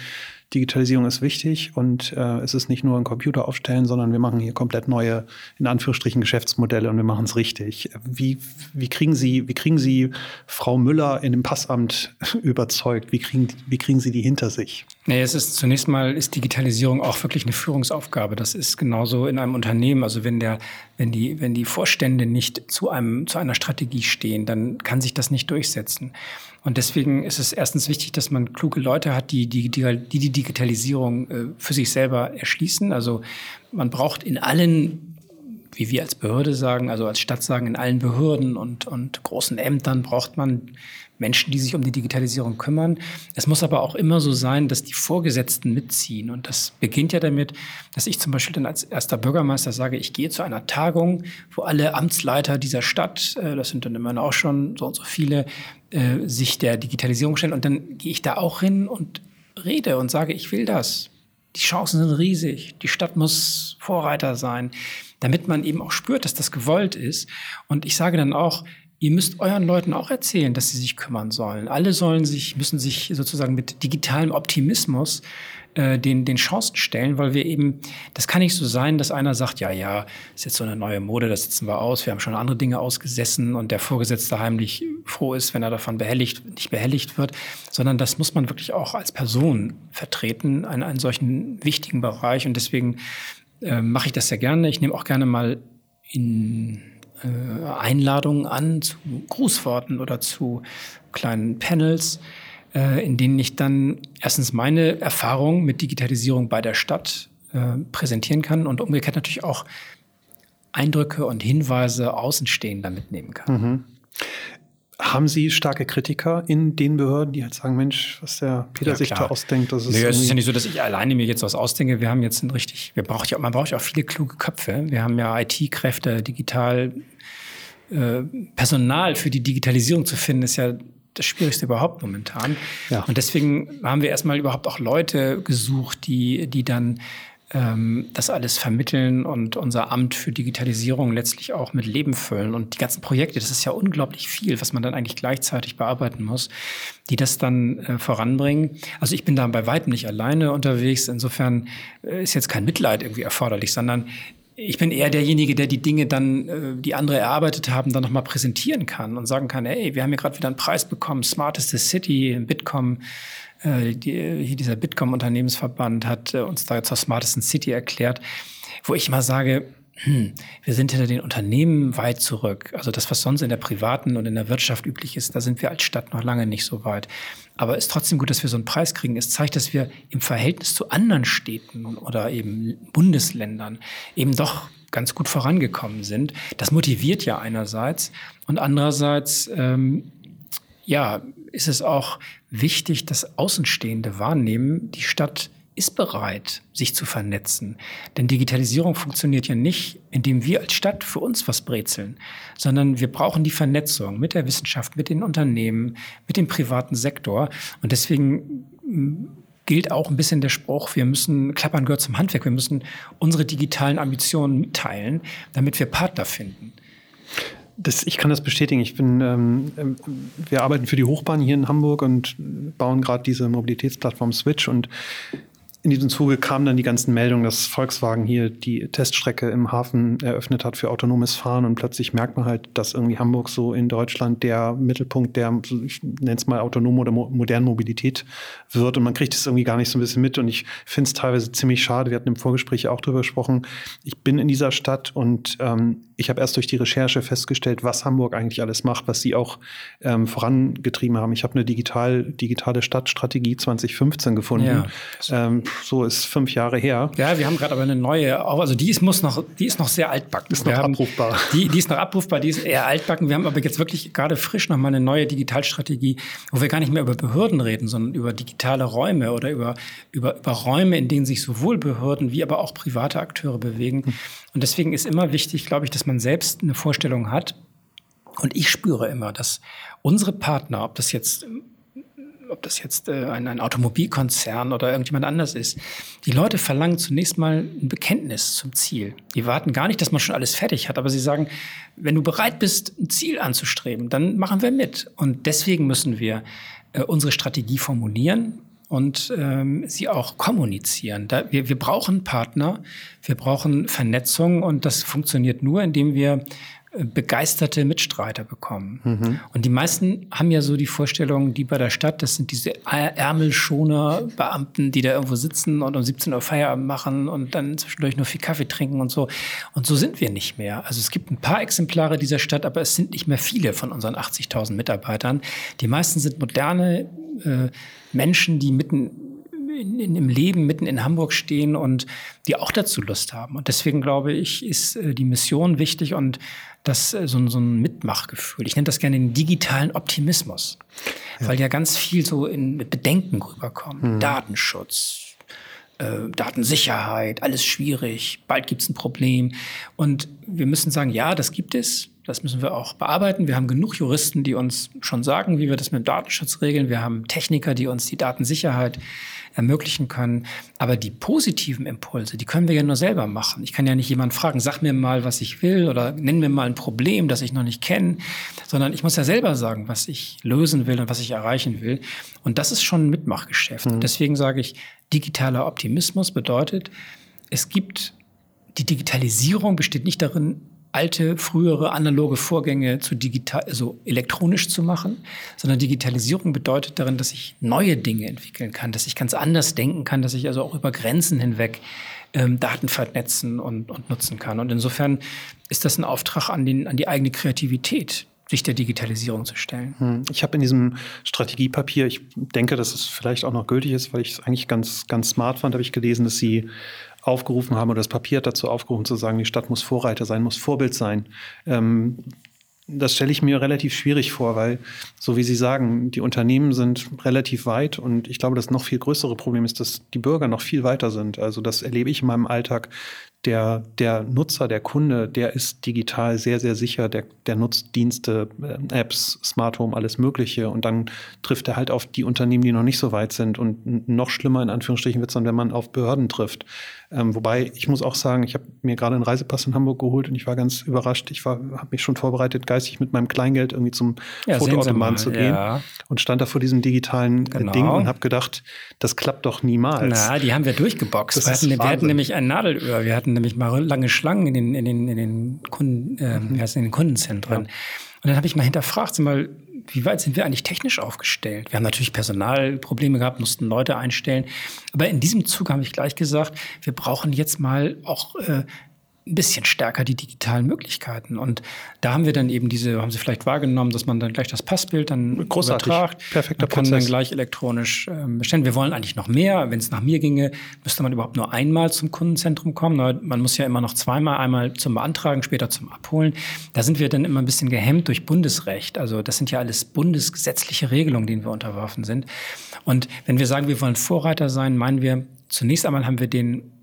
Digitalisierung ist wichtig und äh, es ist nicht nur ein Computer aufstellen, sondern wir machen hier komplett neue, in Anführungsstrichen, Geschäftsmodelle und wir machen es richtig. Wie, wie, kriegen Sie, wie kriegen Sie Frau Müller in dem Passamt überzeugt? Wie kriegen, wie kriegen Sie die hinter sich? Nee, es ist zunächst mal ist Digitalisierung auch wirklich eine Führungsaufgabe. Das ist genauso in einem Unternehmen. Also wenn der, wenn die, wenn die Vorstände nicht zu einem, zu einer Strategie stehen, dann kann sich das nicht durchsetzen. Und deswegen ist es erstens wichtig, dass man kluge Leute hat, die die, die, die Digitalisierung äh, für sich selber erschließen. Also man braucht in allen, wie wir als Behörde sagen, also als Stadt sagen, in allen Behörden und, und großen Ämtern braucht man Menschen, die sich um die Digitalisierung kümmern. Es muss aber auch immer so sein, dass die Vorgesetzten mitziehen. Und das beginnt ja damit, dass ich zum Beispiel dann als erster Bürgermeister sage, ich gehe zu einer Tagung, wo alle Amtsleiter dieser Stadt, äh, das sind dann immer auch schon so und so viele, äh, sich der Digitalisierung stellen. Und dann gehe ich da auch hin und rede und sage, ich will das. Die Chancen sind riesig. Die Stadt muss Vorreiter sein, damit man eben auch spürt, dass das gewollt ist. Und ich sage dann auch, ihr müsst euren Leuten auch erzählen, dass sie sich kümmern sollen. Alle sollen sich, müssen sich sozusagen mit digitalem Optimismus äh, den, den Chancen stellen, weil wir eben, das kann nicht so sein, dass einer sagt, ja, ja, ist jetzt so eine neue Mode, das setzen wir aus, wir haben schon andere Dinge ausgesessen und der Vorgesetzte heimlich froh ist, wenn er davon behelligt, nicht behelligt wird, sondern das muss man wirklich auch als Person vertreten, einen, einen solchen wichtigen Bereich und deswegen äh, mache ich das sehr gerne. Ich nehme auch gerne mal in äh, Einladungen an zu Grußworten oder zu kleinen Panels, äh, in denen ich dann erstens meine Erfahrung mit Digitalisierung bei der Stadt äh, präsentieren kann und umgekehrt natürlich auch Eindrücke und Hinweise Außenstehender mitnehmen kann. Mhm. Haben Sie starke Kritiker in den Behörden, die halt sagen, Mensch, was der Peter ja, sich da ausdenkt? Das ist nee, es ist ja nicht so, dass ich alleine mir jetzt was ausdenke. Wir haben jetzt ein richtig, wir brauchen ja, man braucht ja auch viele kluge Köpfe. Wir haben ja IT-Kräfte, digital, äh, Personal für die Digitalisierung zu finden, ist ja das Schwierigste überhaupt momentan. Ja. Und deswegen haben wir erstmal überhaupt auch Leute gesucht, die, die dann ähm, das alles vermitteln und unser Amt für Digitalisierung letztlich auch mit Leben füllen. Und die ganzen Projekte, das ist ja unglaublich viel, was man dann eigentlich gleichzeitig bearbeiten muss, die das dann äh, voranbringen. Also ich bin da bei weitem nicht alleine unterwegs. Insofern äh, ist jetzt kein Mitleid irgendwie erforderlich, sondern ich bin eher derjenige, der die Dinge dann, äh, die andere erarbeitet haben, dann nochmal präsentieren kann und sagen kann, hey, wir haben hier gerade wieder einen Preis bekommen, Smartest City, Bitkom, äh, die, dieser Bitkom-Unternehmensverband hat äh, uns da zur Smartesten City erklärt, wo ich immer sage, hm, wir sind hinter den Unternehmen weit zurück. Also das, was sonst in der privaten und in der Wirtschaft üblich ist, da sind wir als Stadt noch lange nicht so weit. Aber es ist trotzdem gut, dass wir so einen Preis kriegen. Es zeigt, dass wir im Verhältnis zu anderen Städten oder eben Bundesländern eben doch ganz gut vorangekommen sind. Das motiviert ja einerseits und andererseits ähm, ja, ist es auch wichtig, dass Außenstehende wahrnehmen, die Stadt ist bereit, sich zu vernetzen. Denn Digitalisierung funktioniert ja nicht, indem wir als Stadt für uns was brezeln, sondern wir brauchen die Vernetzung mit der Wissenschaft, mit den Unternehmen, mit dem privaten Sektor. Und deswegen mm, gilt auch ein bisschen der Spruch, wir müssen, Klappern gehört zum Handwerk, wir müssen unsere digitalen Ambitionen mitteilen, damit wir Partner finden. Das, ich kann das bestätigen. Ich bin, ähm, ähm wir arbeiten für die Hochbahn hier in Hamburg und bauen gerade diese Mobilitätsplattform Switch und in diesem Zuge kamen dann die ganzen Meldungen, dass Volkswagen hier die Teststrecke im Hafen eröffnet hat für autonomes Fahren und plötzlich merkt man halt, dass irgendwie Hamburg so in Deutschland der Mittelpunkt der, ich nenne es mal autonome oder mo modernen Mobilität wird und man kriegt es irgendwie gar nicht so ein bisschen mit und ich finde es teilweise ziemlich schade. Wir hatten im Vorgespräch auch darüber gesprochen. Ich bin in dieser Stadt und ähm, ich habe erst durch die Recherche festgestellt, was Hamburg eigentlich alles macht, was sie auch ähm, vorangetrieben haben. Ich habe eine digital, digitale Stadtstrategie 2015 gefunden. Ja, ähm, so ist fünf Jahre her. Ja, wir haben gerade aber eine neue, also die ist, muss noch, die ist noch sehr altbacken. Ist noch wir abrufbar. Haben, die, die ist noch abrufbar, die ist eher altbacken. Wir haben aber jetzt wirklich gerade frisch noch mal eine neue Digitalstrategie, wo wir gar nicht mehr über Behörden reden, sondern über digitale Räume oder über, über, über Räume, in denen sich sowohl Behörden wie aber auch private Akteure bewegen. Und deswegen ist immer wichtig, glaube ich, dass man selbst eine Vorstellung hat. Und ich spüre immer, dass unsere Partner, ob das jetzt ob das jetzt äh, ein, ein, Automobilkonzern oder irgendjemand anders ist. Die Leute verlangen zunächst mal ein Bekenntnis zum Ziel. Die warten gar nicht, dass man schon alles fertig hat, aber sie sagen, wenn du bereit bist, ein Ziel anzustreben, dann machen wir mit. Und deswegen müssen wir äh, unsere Strategie formulieren und ähm, sie auch kommunizieren. Da, wir, wir brauchen Partner, wir brauchen Vernetzung und das funktioniert nur, indem wir begeisterte Mitstreiter bekommen. Mhm. Und die meisten haben ja so die Vorstellung, die bei der Stadt, das sind diese Ärmelschoner Beamten, die da irgendwo sitzen und um 17 Uhr Feierabend machen und dann zwischendurch nur viel Kaffee trinken und so. Und so sind wir nicht mehr. Also es gibt ein paar Exemplare dieser Stadt, aber es sind nicht mehr viele von unseren 80.000 Mitarbeitern. Die meisten sind moderne äh, Menschen, die mitten in, in, im Leben mitten in Hamburg stehen und die auch dazu Lust haben. Und deswegen glaube ich, ist äh, die Mission wichtig und das äh, so, so ein Mitmachgefühl. Ich nenne das gerne den digitalen Optimismus, ja. weil ja ganz viel so in Bedenken rüberkommt. Mhm. Datenschutz, äh, Datensicherheit, alles schwierig, bald gibt es ein Problem. Und wir müssen sagen, ja, das gibt es. Das müssen wir auch bearbeiten. Wir haben genug Juristen, die uns schon sagen, wie wir das mit dem Datenschutz regeln. Wir haben Techniker, die uns die Datensicherheit ermöglichen können. Aber die positiven Impulse, die können wir ja nur selber machen. Ich kann ja nicht jemand fragen, sag mir mal, was ich will oder nenn mir mal ein Problem, das ich noch nicht kenne, sondern ich muss ja selber sagen, was ich lösen will und was ich erreichen will. Und das ist schon ein Mitmachgeschäft. Mhm. Deswegen sage ich, digitaler Optimismus bedeutet, es gibt die Digitalisierung besteht nicht darin, alte, frühere analoge Vorgänge zu digital, also elektronisch zu machen, sondern Digitalisierung bedeutet darin, dass ich neue Dinge entwickeln kann, dass ich ganz anders denken kann, dass ich also auch über Grenzen hinweg ähm, Daten vernetzen und, und nutzen kann. Und insofern ist das ein Auftrag an, den, an die eigene Kreativität, sich der Digitalisierung zu stellen. Hm. Ich habe in diesem Strategiepapier, ich denke, dass es vielleicht auch noch gültig ist, weil ich es eigentlich ganz, ganz smart fand, habe ich gelesen, dass Sie aufgerufen haben oder das Papier dazu aufgerufen zu sagen, die Stadt muss Vorreiter sein, muss Vorbild sein. Ähm, das stelle ich mir relativ schwierig vor, weil, so wie Sie sagen, die Unternehmen sind relativ weit und ich glaube, das noch viel größere Problem ist, dass die Bürger noch viel weiter sind. Also das erlebe ich in meinem Alltag, der, der Nutzer, der Kunde, der ist digital sehr, sehr sicher, der, der nutzt Dienste, äh, Apps, Smart Home, alles Mögliche. Und dann trifft er halt auf die Unternehmen, die noch nicht so weit sind. Und noch schlimmer in Anführungsstrichen wird es dann, wenn man auf Behörden trifft. Ähm, wobei, ich muss auch sagen, ich habe mir gerade einen Reisepass in Hamburg geholt und ich war ganz überrascht. Ich habe mich schon vorbereitet, geistig mit meinem Kleingeld irgendwie zum ja, Fotoautomaten zu gehen ja. und stand da vor diesem digitalen äh, genau. Ding und habe gedacht, das klappt doch niemals. Na, die haben wir durchgeboxt. Wir hatten, wir hatten, nämlich ein Nadelöhr. Wir hatten nämlich mal lange Schlangen in den, in den, in den, Kunden, äh, mhm. in den Kundenzentren. Ja. Und dann habe ich mal hinterfragt, so mal, wie weit sind wir eigentlich technisch aufgestellt? Wir haben natürlich Personalprobleme gehabt, mussten Leute einstellen. Aber in diesem Zug habe ich gleich gesagt, wir brauchen jetzt mal auch äh, ein bisschen stärker die digitalen Möglichkeiten. Und da haben wir dann eben diese, haben Sie vielleicht wahrgenommen, dass man dann gleich das Passbild dann Großartig. übertragt. Perfekter man kann Prozess. dann gleich elektronisch ähm, bestellen. Wir wollen eigentlich noch mehr. Wenn es nach mir ginge, müsste man überhaupt nur einmal zum Kundenzentrum kommen. Man muss ja immer noch zweimal, einmal zum Beantragen, später zum Abholen. Da sind wir dann immer ein bisschen gehemmt durch Bundesrecht. Also das sind ja alles bundesgesetzliche Regelungen, denen wir unterworfen sind. Und wenn wir sagen, wir wollen Vorreiter sein, meinen wir, zunächst einmal haben wir den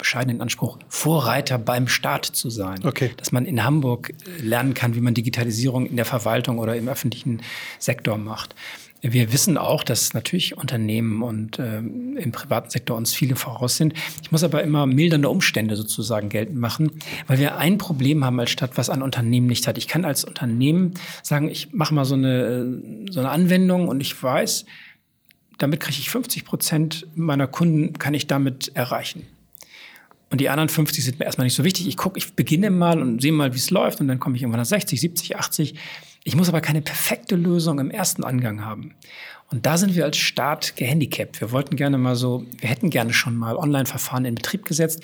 bescheidenen Anspruch, Vorreiter beim Staat zu sein. Okay. Dass man in Hamburg äh, lernen kann, wie man Digitalisierung in der Verwaltung oder im öffentlichen Sektor macht. Wir wissen auch, dass natürlich Unternehmen und äh, im privaten Sektor uns viele voraus sind. Ich muss aber immer mildernde Umstände sozusagen geltend machen, weil wir ein Problem haben als Stadt, was ein Unternehmen nicht hat. Ich kann als Unternehmen sagen, ich mache mal so eine, äh, so eine Anwendung und ich weiß, damit kriege ich 50 Prozent meiner Kunden, kann ich damit erreichen. Und die anderen 50 sind mir erstmal nicht so wichtig. Ich gucke, ich beginne mal und sehe mal, wie es läuft und dann komme ich irgendwann nach 60, 70, 80. Ich muss aber keine perfekte Lösung im ersten Angang haben. Und da sind wir als Staat gehandicapt. Wir wollten gerne mal so, wir hätten gerne schon mal Online-Verfahren in Betrieb gesetzt,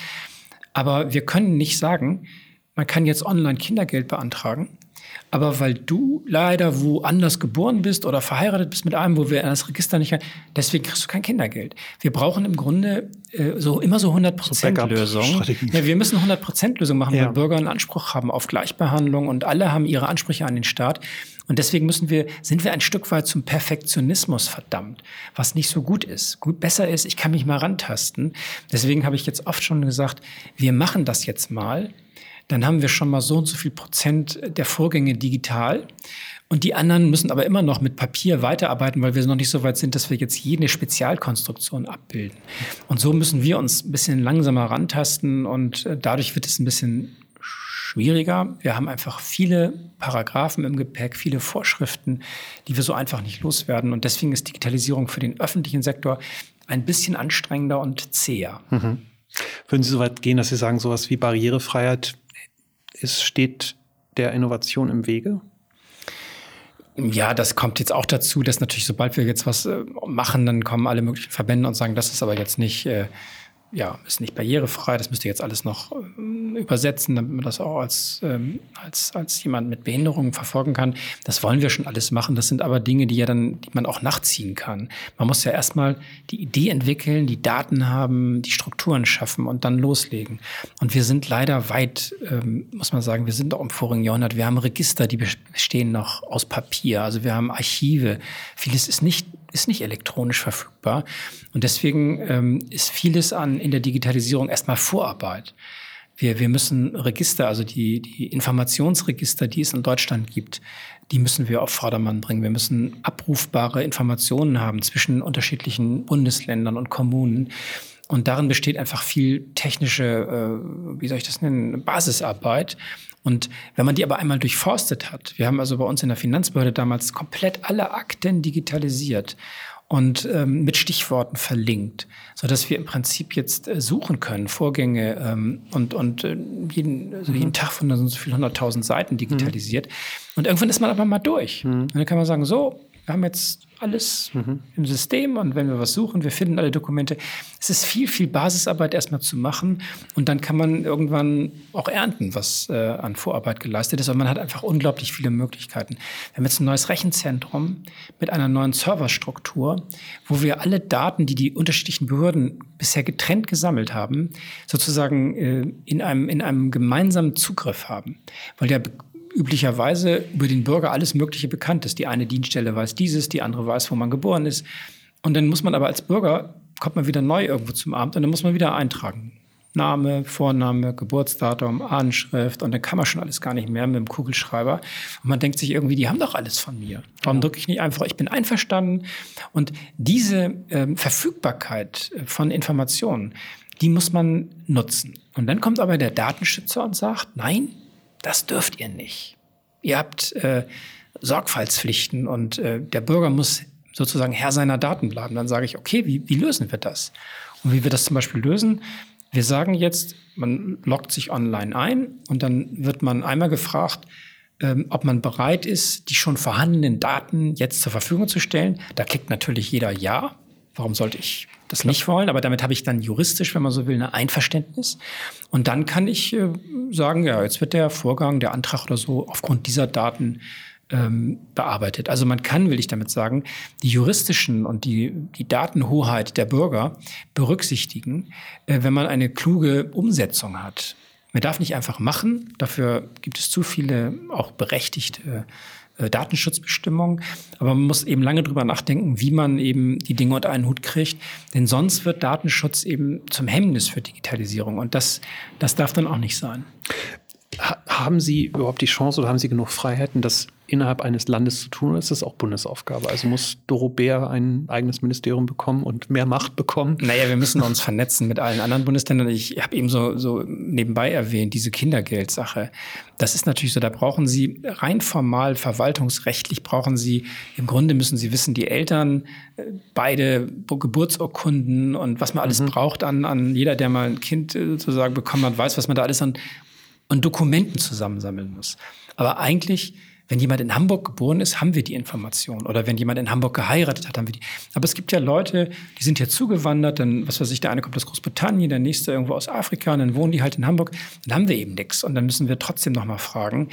aber wir können nicht sagen, man kann jetzt online Kindergeld beantragen aber weil du leider woanders geboren bist oder verheiratet bist mit einem, wo wir das Register nicht haben, deswegen kriegst du kein Kindergeld. Wir brauchen im Grunde äh, so immer so 100% Lösung. Ja, wir müssen 100% Lösung machen, ja. weil Bürger einen Anspruch haben auf Gleichbehandlung und alle haben ihre Ansprüche an den Staat. Und deswegen müssen wir, sind wir ein Stück weit zum Perfektionismus verdammt, was nicht so gut ist. Gut, besser ist, ich kann mich mal rantasten. Deswegen habe ich jetzt oft schon gesagt, wir machen das jetzt mal dann haben wir schon mal so und so viel Prozent der Vorgänge digital. Und die anderen müssen aber immer noch mit Papier weiterarbeiten, weil wir noch nicht so weit sind, dass wir jetzt jede Spezialkonstruktion abbilden. Und so müssen wir uns ein bisschen langsamer rantasten und äh, dadurch wird es ein bisschen schwieriger. Wir haben einfach viele Paragraphen im Gepäck, viele Vorschriften, die wir so einfach nicht loswerden. Und deswegen ist Digitalisierung für den öffentlichen Sektor ein bisschen anstrengender und zäher. Mhm. Würden Sie so weit gehen, dass Sie sagen, sowas wie Barrierefreiheit es steht der Innovation im Wege? Ja, das kommt jetzt auch dazu, dass natürlich, sobald wir jetzt was äh, machen, dann kommen alle möglichen Verbände und sagen, das ist aber jetzt nicht äh, ja, ist nicht barrierefrei. Das müsst ihr jetzt alles noch äh, übersetzen, damit man das auch als, ähm, als, als jemand mit Behinderungen verfolgen kann. Das wollen wir schon alles machen. Das sind aber Dinge, die ja dann, die man auch nachziehen kann. Man muss ja erstmal die Idee entwickeln, die Daten haben, die Strukturen schaffen und dann loslegen. Und wir sind leider weit, ähm, muss man sagen, wir sind auch im vorigen Jahrhundert. Wir haben Register, die bestehen noch aus Papier. Also wir haben Archive. Vieles ist nicht ist nicht elektronisch verfügbar. Und deswegen ähm, ist vieles an in der Digitalisierung erstmal Vorarbeit. Wir, wir müssen Register, also die, die Informationsregister, die es in Deutschland gibt, die müssen wir auf Vordermann bringen. Wir müssen abrufbare Informationen haben zwischen unterschiedlichen Bundesländern und Kommunen. Und darin besteht einfach viel technische, äh, wie soll ich das nennen, Basisarbeit. Und wenn man die aber einmal durchforstet hat, wir haben also bei uns in der Finanzbehörde damals komplett alle Akten digitalisiert und ähm, mit Stichworten verlinkt, so dass wir im Prinzip jetzt äh, suchen können, Vorgänge ähm, und, und äh, jeden, also jeden mhm. Tag von so viel hunderttausend Seiten digitalisiert. Mhm. Und irgendwann ist man aber mal durch. Mhm. Und dann kann man sagen, so, wir haben jetzt alles mhm. im System und wenn wir was suchen, wir finden alle Dokumente. Es ist viel, viel Basisarbeit erstmal zu machen und dann kann man irgendwann auch ernten, was äh, an Vorarbeit geleistet ist. Und man hat einfach unglaublich viele Möglichkeiten. Wir haben jetzt ein neues Rechenzentrum mit einer neuen Serverstruktur, wo wir alle Daten, die die unterschiedlichen Behörden bisher getrennt gesammelt haben, sozusagen äh, in, einem, in einem gemeinsamen Zugriff haben. Weil der üblicherweise über den Bürger alles Mögliche bekannt ist. Die eine Dienststelle weiß dieses, die andere weiß, wo man geboren ist. Und dann muss man aber als Bürger, kommt man wieder neu irgendwo zum Amt und dann muss man wieder eintragen. Name, Vorname, Geburtsdatum, Anschrift und dann kann man schon alles gar nicht mehr mit dem Kugelschreiber. Und man denkt sich irgendwie, die haben doch alles von mir. Warum drücke ich nicht einfach, ich bin einverstanden? Und diese ähm, Verfügbarkeit äh, von Informationen, die muss man nutzen. Und dann kommt aber der Datenschützer und sagt, nein, das dürft ihr nicht. Ihr habt äh, Sorgfaltspflichten und äh, der Bürger muss sozusagen Herr seiner Daten bleiben. Dann sage ich, okay, wie, wie lösen wir das? Und wie wir das zum Beispiel lösen, wir sagen jetzt, man loggt sich online ein und dann wird man einmal gefragt, ähm, ob man bereit ist, die schon vorhandenen Daten jetzt zur Verfügung zu stellen. Da klickt natürlich jeder Ja. Warum sollte ich das nicht wollen? Aber damit habe ich dann juristisch, wenn man so will, ein Einverständnis. Und dann kann ich äh, sagen, ja, jetzt wird der Vorgang, der Antrag oder so aufgrund dieser Daten ähm, bearbeitet. Also man kann, will ich damit sagen, die juristischen und die, die Datenhoheit der Bürger berücksichtigen, äh, wenn man eine kluge Umsetzung hat. Man darf nicht einfach machen, dafür gibt es zu viele auch berechtigte äh, Datenschutzbestimmungen. Aber man muss eben lange drüber nachdenken, wie man eben die Dinge unter einen Hut kriegt. Denn sonst wird Datenschutz eben zum Hemmnis für Digitalisierung. Und das, das darf dann auch nicht sein. Haben Sie überhaupt die Chance oder haben Sie genug Freiheiten, das innerhalb eines Landes zu tun, oder ist das auch Bundesaufgabe? Also muss Doro Bär ein eigenes Ministerium bekommen und mehr Macht bekommen? Naja, wir müssen uns vernetzen mit allen anderen Bundesländern. Ich habe eben so, so nebenbei erwähnt, diese Kindergeldsache. Das ist natürlich so, da brauchen Sie rein formal, verwaltungsrechtlich brauchen Sie, im Grunde müssen Sie wissen, die Eltern, äh, beide Geburtsurkunden und was man alles mhm. braucht an, an jeder, der mal ein Kind äh, sozusagen bekommen hat, weiß, was man da alles an, an Dokumenten zusammensammeln muss. Aber eigentlich wenn jemand in Hamburg geboren ist, haben wir die Information. Oder wenn jemand in Hamburg geheiratet hat, haben wir die. Aber es gibt ja Leute, die sind hier zugewandert, dann, was weiß ich, der eine kommt aus Großbritannien, der nächste irgendwo aus Afrika, und dann wohnen die halt in Hamburg. Dann haben wir eben nichts. Und dann müssen wir trotzdem nochmal fragen.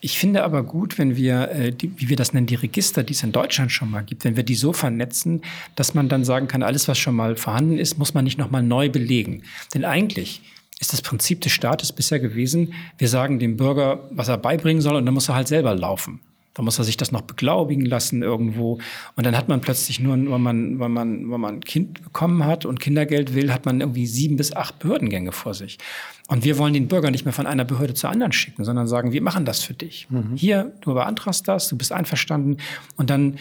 Ich finde aber gut, wenn wir, äh, wie wir das nennen, die Register, die es in Deutschland schon mal gibt, wenn wir die so vernetzen, dass man dann sagen kann, alles, was schon mal vorhanden ist, muss man nicht nochmal neu belegen. Denn eigentlich ist das Prinzip des Staates bisher gewesen, wir sagen dem Bürger, was er beibringen soll, und dann muss er halt selber laufen. Dann muss er sich das noch beglaubigen lassen irgendwo. Und dann hat man plötzlich nur, wenn man, wenn man, wenn man ein Kind bekommen hat und Kindergeld will, hat man irgendwie sieben bis acht Behördengänge vor sich. Und wir wollen den Bürger nicht mehr von einer Behörde zur anderen schicken, sondern sagen, wir machen das für dich. Mhm. Hier, du beantragst das, du bist einverstanden. Und dann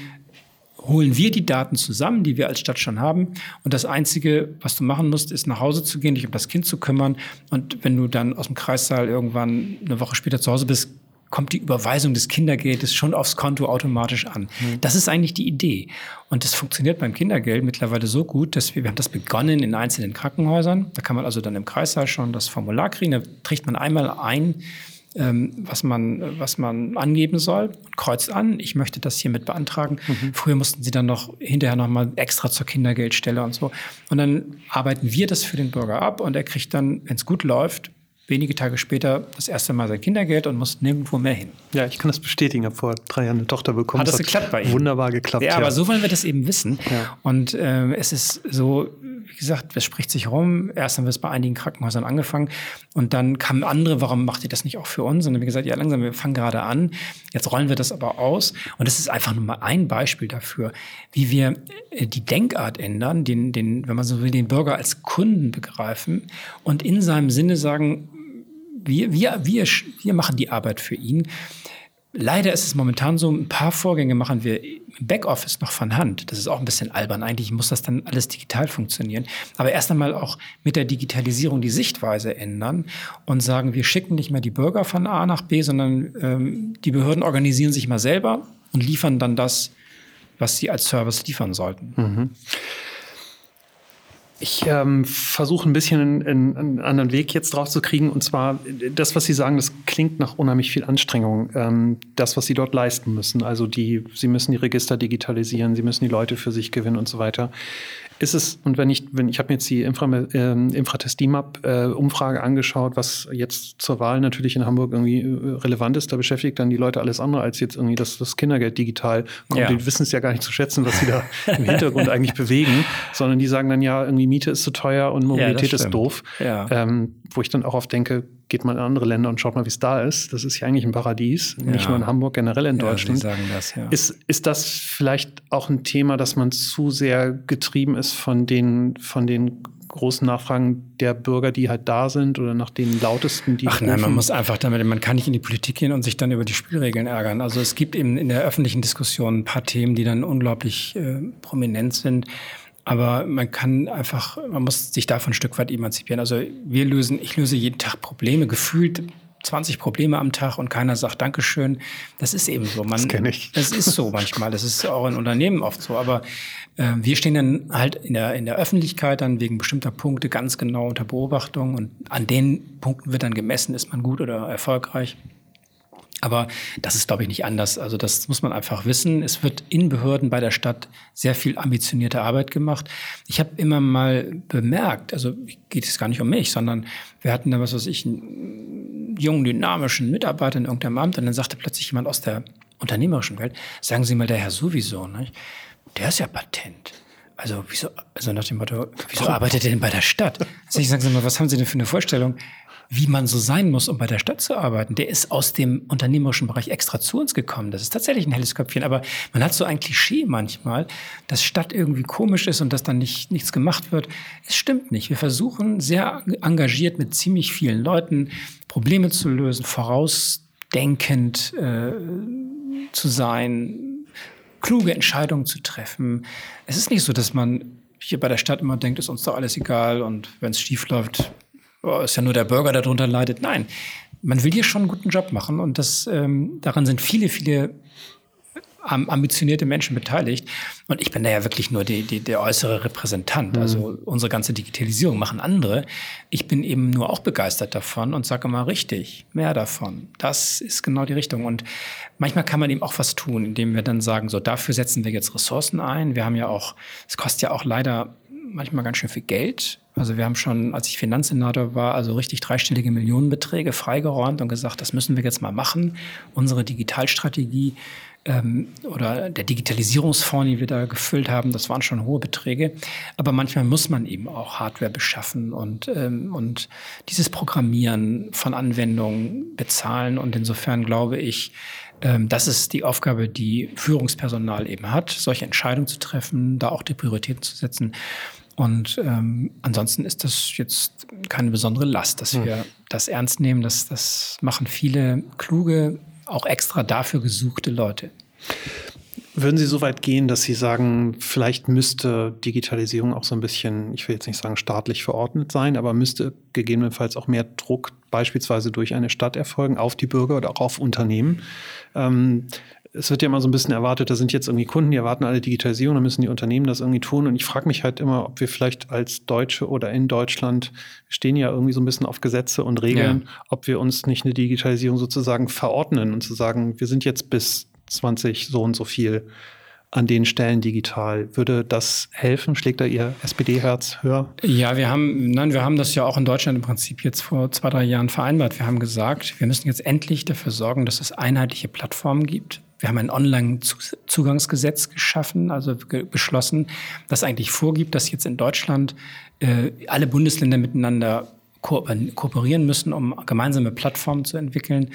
holen wir die Daten zusammen, die wir als Stadt schon haben. Und das Einzige, was du machen musst, ist nach Hause zu gehen, dich um das Kind zu kümmern. Und wenn du dann aus dem Kreissaal irgendwann eine Woche später zu Hause bist, kommt die Überweisung des Kindergeldes schon aufs Konto automatisch an. Mhm. Das ist eigentlich die Idee. Und das funktioniert beim Kindergeld mittlerweile so gut, dass wir, wir haben das begonnen in einzelnen Krankenhäusern. Da kann man also dann im Kreissaal schon das Formular kriegen. Da trägt man einmal ein, ähm, was, man, was man angeben soll, kreuzt an, ich möchte das hiermit beantragen. Mhm. Früher mussten sie dann noch hinterher nochmal extra zur Kindergeldstelle und so. Und dann arbeiten wir das für den Bürger ab und er kriegt dann, wenn es gut läuft, wenige Tage später das erste Mal sein Kindergeld und muss nirgendwo mehr hin. Ja, ich kann das bestätigen. Ich habe vor drei Jahren eine Tochter bekommen. Hat das, das geklappt bei Ihnen? Wunderbar geklappt. Ja, ja, aber so wollen wir das eben wissen. Ja. Und äh, es ist so, wie gesagt, es spricht sich rum. Erst haben wir es bei einigen Krankenhäusern angefangen und dann kamen andere, warum macht ihr das nicht auch für uns? Und dann haben wir gesagt, ja, langsam, wir fangen gerade an. Jetzt rollen wir das aber aus. Und das ist einfach nur mal ein Beispiel dafür, wie wir äh, die Denkart ändern, den, den, wenn man so will, den Bürger als Kunden begreifen und in seinem Sinne sagen, wir, wir, wir, wir machen die Arbeit für ihn. Leider ist es momentan so, ein paar Vorgänge machen wir im Backoffice noch von Hand. Das ist auch ein bisschen albern. Eigentlich muss das dann alles digital funktionieren. Aber erst einmal auch mit der Digitalisierung die Sichtweise ändern und sagen, wir schicken nicht mehr die Bürger von A nach B, sondern ähm, die Behörden organisieren sich mal selber und liefern dann das, was sie als Service liefern sollten. Mhm. Ich ähm, versuche ein bisschen einen, anderen Weg jetzt drauf zu kriegen. Und zwar, das, was Sie sagen, das klingt nach unheimlich viel Anstrengung. Ähm, das, was Sie dort leisten müssen. Also die, Sie müssen die Register digitalisieren, Sie müssen die Leute für sich gewinnen und so weiter ist es, und wenn ich, wenn ich habe mir jetzt die Infra, äh, Infratest DIMAP äh, Umfrage angeschaut, was jetzt zur Wahl natürlich in Hamburg irgendwie äh, relevant ist, da beschäftigt dann die Leute alles andere als jetzt irgendwie das, das Kindergeld digital kommt. Ja. Die wissen es ja gar nicht zu schätzen, was sie da im Hintergrund eigentlich bewegen, sondern die sagen dann ja, irgendwie Miete ist zu teuer und Mobilität ja, ist doof. Ja. Ähm, wo ich dann auch oft denke, geht mal in andere Länder und schaut mal, wie es da ist. Das ist ja eigentlich ein Paradies, ja. nicht nur in Hamburg, generell in Deutschland. Ja, das, ja. Ist, ist das vielleicht auch ein Thema, dass man zu sehr getrieben ist von den, von den großen Nachfragen der Bürger, die halt da sind oder nach den lautesten, die Ach nein, man muss einfach damit, man kann nicht in die Politik gehen und sich dann über die Spielregeln ärgern. Also es gibt eben in der öffentlichen Diskussion ein paar Themen, die dann unglaublich äh, prominent sind. Aber man kann einfach, man muss sich davon ein Stück weit emanzipieren. Also wir lösen, ich löse jeden Tag Probleme, gefühlt 20 Probleme am Tag und keiner sagt Dankeschön. Das ist eben so. Man, das kenne ich. Das ist so manchmal. Das ist auch in Unternehmen oft so. Aber äh, wir stehen dann halt in der, in der Öffentlichkeit dann wegen bestimmter Punkte ganz genau unter Beobachtung und an den Punkten wird dann gemessen, ist man gut oder erfolgreich. Aber das ist, glaube ich, nicht anders. Also das muss man einfach wissen. Es wird in Behörden bei der Stadt sehr viel ambitionierte Arbeit gemacht. Ich habe immer mal bemerkt, also geht es gar nicht um mich, sondern wir hatten da, was weiß ich, einen jungen, dynamischen Mitarbeiter in irgendeinem Amt und dann sagte plötzlich jemand aus der unternehmerischen Welt, sagen Sie mal, der Herr sowieso, ne? der ist ja patent. Also, wieso, also nach dem Motto, wieso arbeitet er denn bei der Stadt? Also ich sage Sie mal, was haben Sie denn für eine Vorstellung? Wie man so sein muss, um bei der Stadt zu arbeiten. Der ist aus dem unternehmerischen Bereich extra zu uns gekommen. Das ist tatsächlich ein helles Köpfchen. Aber man hat so ein Klischee manchmal, dass Stadt irgendwie komisch ist und dass dann nicht, nichts gemacht wird. Es stimmt nicht. Wir versuchen sehr engagiert mit ziemlich vielen Leuten Probleme zu lösen, vorausdenkend äh, zu sein, kluge Entscheidungen zu treffen. Es ist nicht so, dass man hier bei der Stadt immer denkt, ist uns doch alles egal und wenn es schief läuft, oh, ist ja nur der Bürger, der darunter leidet. Nein, man will hier schon einen guten Job machen und das, ähm, daran sind viele, viele ambitionierte Menschen beteiligt. Und ich bin da ja wirklich nur die, die, der äußere Repräsentant. Mhm. Also unsere ganze Digitalisierung machen andere. Ich bin eben nur auch begeistert davon und sage immer richtig, mehr davon. Das ist genau die Richtung. Und manchmal kann man eben auch was tun, indem wir dann sagen, so dafür setzen wir jetzt Ressourcen ein. Wir haben ja auch, es kostet ja auch leider manchmal ganz schön viel Geld. Also wir haben schon, als ich Finanzsenator war, also richtig dreistellige Millionenbeträge freigeräumt und gesagt, das müssen wir jetzt mal machen. Unsere Digitalstrategie ähm, oder der Digitalisierungsfonds, den wir da gefüllt haben, das waren schon hohe Beträge. Aber manchmal muss man eben auch Hardware beschaffen und, ähm, und dieses Programmieren von Anwendungen bezahlen. Und insofern glaube ich, ähm, das ist die Aufgabe, die Führungspersonal eben hat, solche Entscheidungen zu treffen, da auch die Prioritäten zu setzen. Und ähm, ansonsten ist das jetzt keine besondere Last, dass hm. wir das ernst nehmen. Das, das machen viele kluge, auch extra dafür gesuchte Leute. Würden Sie so weit gehen, dass Sie sagen, vielleicht müsste Digitalisierung auch so ein bisschen, ich will jetzt nicht sagen staatlich verordnet sein, aber müsste gegebenenfalls auch mehr Druck beispielsweise durch eine Stadt erfolgen auf die Bürger oder auch auf Unternehmen? Ähm, es wird ja immer so ein bisschen erwartet, da sind jetzt irgendwie Kunden, die erwarten alle Digitalisierung, dann müssen die Unternehmen das irgendwie tun. Und ich frage mich halt immer, ob wir vielleicht als Deutsche oder in Deutschland stehen ja irgendwie so ein bisschen auf Gesetze und Regeln, ja. ob wir uns nicht eine Digitalisierung sozusagen verordnen und zu sagen, wir sind jetzt bis 20 so und so viel an den Stellen digital. Würde das helfen? Schlägt da Ihr SPD-Herz höher? Ja, wir haben, nein, wir haben das ja auch in Deutschland im Prinzip jetzt vor zwei, drei Jahren vereinbart. Wir haben gesagt, wir müssen jetzt endlich dafür sorgen, dass es einheitliche Plattformen gibt. Wir haben ein Online-Zugangsgesetz geschaffen, also beschlossen, das eigentlich vorgibt, dass jetzt in Deutschland äh, alle Bundesländer miteinander ko kooperieren müssen, um gemeinsame Plattformen zu entwickeln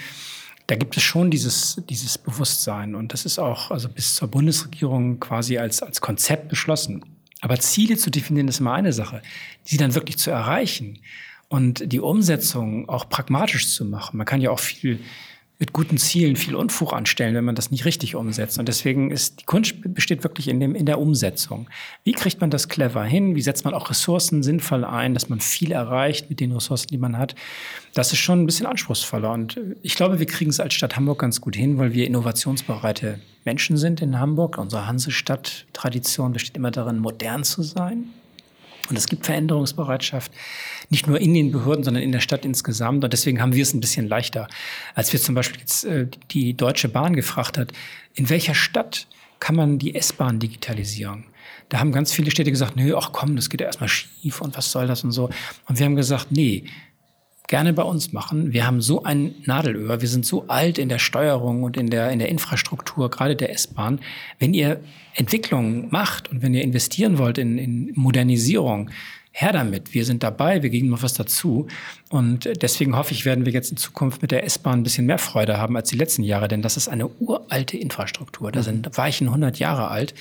da gibt es schon dieses, dieses Bewusstsein. Und das ist auch also bis zur Bundesregierung quasi als, als Konzept beschlossen. Aber Ziele zu definieren ist immer eine Sache. Sie dann wirklich zu erreichen und die Umsetzung auch pragmatisch zu machen. Man kann ja auch viel mit guten Zielen viel Unfug anstellen, wenn man das nicht richtig umsetzt. Und deswegen ist die Kunst besteht wirklich in, dem, in der Umsetzung. Wie kriegt man das clever hin? Wie setzt man auch Ressourcen sinnvoll ein, dass man viel erreicht mit den Ressourcen, die man hat? Das ist schon ein bisschen anspruchsvoller. Und ich glaube, wir kriegen es als Stadt Hamburg ganz gut hin, weil wir innovationsbereite Menschen sind in Hamburg. Unsere Hansestadt-Tradition besteht immer darin, modern zu sein. Und es gibt Veränderungsbereitschaft, nicht nur in den Behörden, sondern in der Stadt insgesamt. Und deswegen haben wir es ein bisschen leichter. Als wir zum Beispiel jetzt äh, die Deutsche Bahn gefragt hat, in welcher Stadt kann man die S-Bahn digitalisieren? Da haben ganz viele Städte gesagt, nö, ach komm, das geht ja erstmal schief und was soll das und so. Und wir haben gesagt, nee, gerne bei uns machen. Wir haben so ein Nadelöhr, wir sind so alt in der Steuerung und in der, in der Infrastruktur, gerade der S-Bahn. Wenn ihr Entwicklung macht und wenn ihr investieren wollt in, in Modernisierung, her damit. Wir sind dabei, wir geben noch was dazu. Und deswegen hoffe ich, werden wir jetzt in Zukunft mit der S-Bahn ein bisschen mehr Freude haben als die letzten Jahre, denn das ist eine uralte Infrastruktur. Da mhm. sind Weichen 100 Jahre alt.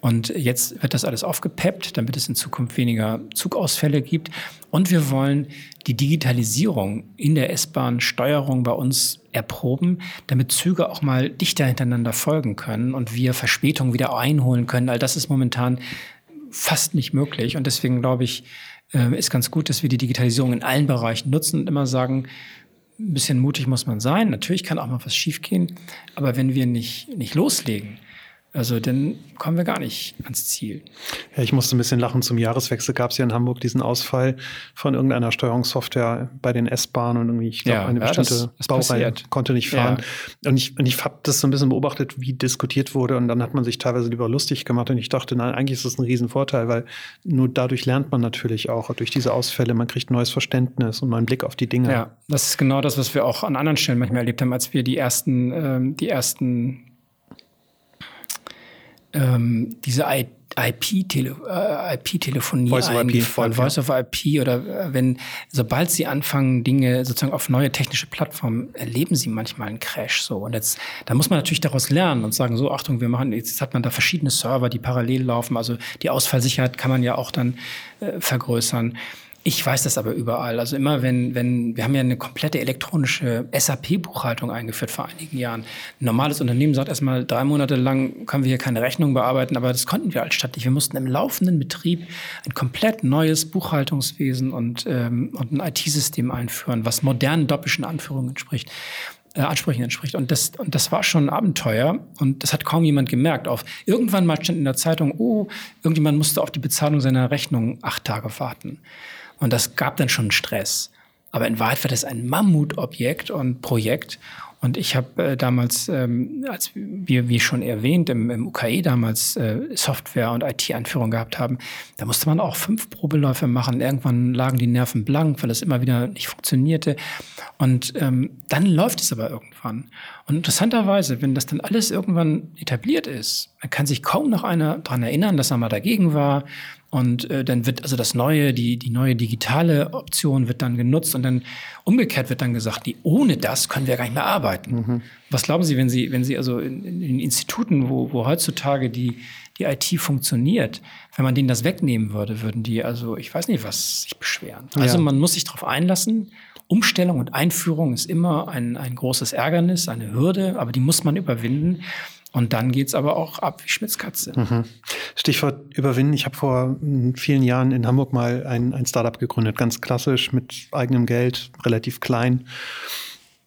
Und jetzt wird das alles aufgepeppt, damit es in Zukunft weniger Zugausfälle gibt. Und wir wollen die Digitalisierung in der S-Bahn-Steuerung bei uns erproben, damit Züge auch mal dichter hintereinander folgen können und wir Verspätungen wieder einholen können. All das ist momentan fast nicht möglich. Und deswegen glaube ich, äh, ist ganz gut, dass wir die Digitalisierung in allen Bereichen nutzen und immer sagen, ein bisschen mutig muss man sein. Natürlich kann auch mal was schiefgehen, aber wenn wir nicht, nicht loslegen, also dann kommen wir gar nicht ans Ziel. Ja, ich musste ein bisschen lachen. Zum Jahreswechsel gab es ja in Hamburg diesen Ausfall von irgendeiner Steuerungssoftware bei den S-Bahnen und irgendwie, ich glaube, ja, eine ja, bestimmte das, das Baureihe passiert. konnte nicht fahren. Ja. Und ich, und ich habe das so ein bisschen beobachtet, wie diskutiert wurde und dann hat man sich teilweise lieber lustig gemacht und ich dachte, nein, eigentlich ist das ein Riesenvorteil, weil nur dadurch lernt man natürlich auch durch diese Ausfälle, man kriegt neues Verständnis und neuen Blick auf die Dinge. Ja, das ist genau das, was wir auch an anderen Stellen manchmal erlebt haben, als wir die ersten, ähm, die ersten ähm, diese IP-Telefonie IP Voice eingeführt, IP, Voice of IP oder äh, wenn, sobald sie anfangen, Dinge sozusagen auf neue technische Plattformen, erleben sie manchmal einen Crash so. Und jetzt, da muss man natürlich daraus lernen und sagen, so, Achtung, wir machen, jetzt hat man da verschiedene Server, die parallel laufen, also die Ausfallsicherheit kann man ja auch dann äh, vergrößern. Ich weiß das aber überall. Also immer wenn, wenn, wir haben ja eine komplette elektronische SAP-Buchhaltung eingeführt vor einigen Jahren. Ein normales Unternehmen sagt erstmal, drei Monate lang können wir hier keine Rechnung bearbeiten, aber das konnten wir als Stadt nicht. Wir mussten im laufenden Betrieb ein komplett neues Buchhaltungswesen und, ähm, und ein IT-System einführen, was modernen doppischen Anführungen entspricht. Äh, Ansprüchen entspricht. Und das, und das war schon ein Abenteuer und das hat kaum jemand gemerkt. Auf irgendwann mal stand in der Zeitung, oh, irgendjemand musste auf die Bezahlung seiner Rechnung acht Tage warten. Und das gab dann schon Stress. Aber in Wahrheit war das ein Mammutobjekt und Projekt. Und ich habe äh, damals, ähm, als wir, wie schon erwähnt, im, im UKE damals äh, Software- und IT-Einführung gehabt haben, da musste man auch fünf Probeläufe machen. Irgendwann lagen die Nerven blank, weil es immer wieder nicht funktionierte. Und ähm, dann läuft es aber irgendwann. Und interessanterweise, wenn das dann alles irgendwann etabliert ist, dann kann sich kaum noch einer daran erinnern, dass er mal dagegen war. Und äh, dann wird also das neue, die, die neue digitale Option wird dann genutzt und dann umgekehrt wird dann gesagt, die, ohne das können wir gar nicht mehr arbeiten. Mhm. Was glauben Sie, wenn Sie, wenn Sie also in, in Instituten, wo, wo heutzutage die, die IT funktioniert, wenn man denen das wegnehmen würde, würden die also, ich weiß nicht, was sich beschweren. Also ja. man muss sich darauf einlassen. Umstellung und Einführung ist immer ein, ein großes Ärgernis, eine Hürde, aber die muss man überwinden. Und dann geht's aber auch ab wie Schmitzkatze. Mhm. Stichwort überwinden. Ich habe vor hm, vielen Jahren in Hamburg mal ein, ein Startup gegründet, ganz klassisch mit eigenem Geld, relativ klein.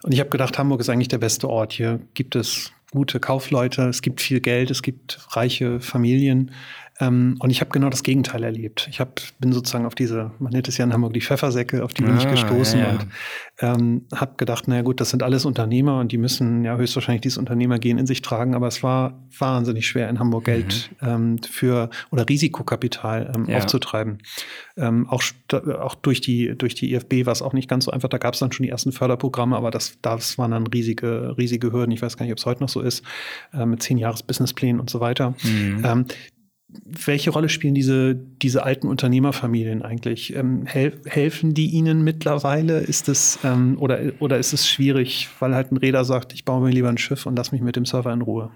Und ich habe gedacht, Hamburg ist eigentlich der beste Ort. Hier gibt es gute Kaufleute, es gibt viel Geld, es gibt reiche Familien. Ähm, und ich habe genau das Gegenteil erlebt. Ich hab, bin sozusagen auf diese, man nennt es ja in Hamburg die Pfeffersäcke, auf die bin ah, ich gestoßen ja, ja. und ähm, habe gedacht, naja gut, das sind alles Unternehmer und die müssen ja höchstwahrscheinlich dieses Unternehmergehen in sich tragen, aber es war wahnsinnig schwer in Hamburg mhm. Geld ähm, für oder Risikokapital ähm, ja. aufzutreiben. Ähm, auch, auch durch die durch die IFB war es auch nicht ganz so einfach. Da gab es dann schon die ersten Förderprogramme, aber das, das waren dann riesige, riesige Hürden. Ich weiß gar nicht, ob es heute noch so ist, äh, mit zehn Jahres Businessplänen und so weiter. Mhm. Welche Rolle spielen diese, diese alten Unternehmerfamilien eigentlich? Ähm, hel helfen die ihnen mittlerweile? Ist es, ähm, oder, oder ist es schwierig, weil halt ein Räder sagt, ich baue mir lieber ein Schiff und lass mich mit dem Server in Ruhe?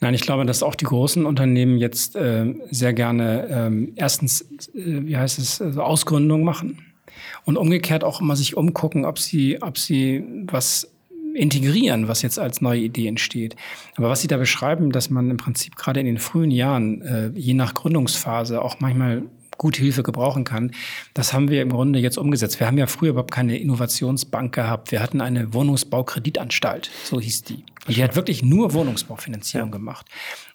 Nein, ich glaube, dass auch die großen Unternehmen jetzt äh, sehr gerne ähm, erstens, äh, wie heißt es, also Ausgründung machen. Und umgekehrt auch immer sich umgucken, ob sie, ob sie was integrieren, was jetzt als neue Idee entsteht. Aber was Sie da beschreiben, dass man im Prinzip gerade in den frühen Jahren, äh, je nach Gründungsphase, auch manchmal gute Hilfe gebrauchen kann. Das haben wir im Grunde jetzt umgesetzt. Wir haben ja früher überhaupt keine Innovationsbank gehabt. Wir hatten eine Wohnungsbaukreditanstalt, so hieß die. Und die hat wirklich nur Wohnungsbaufinanzierung ja. gemacht.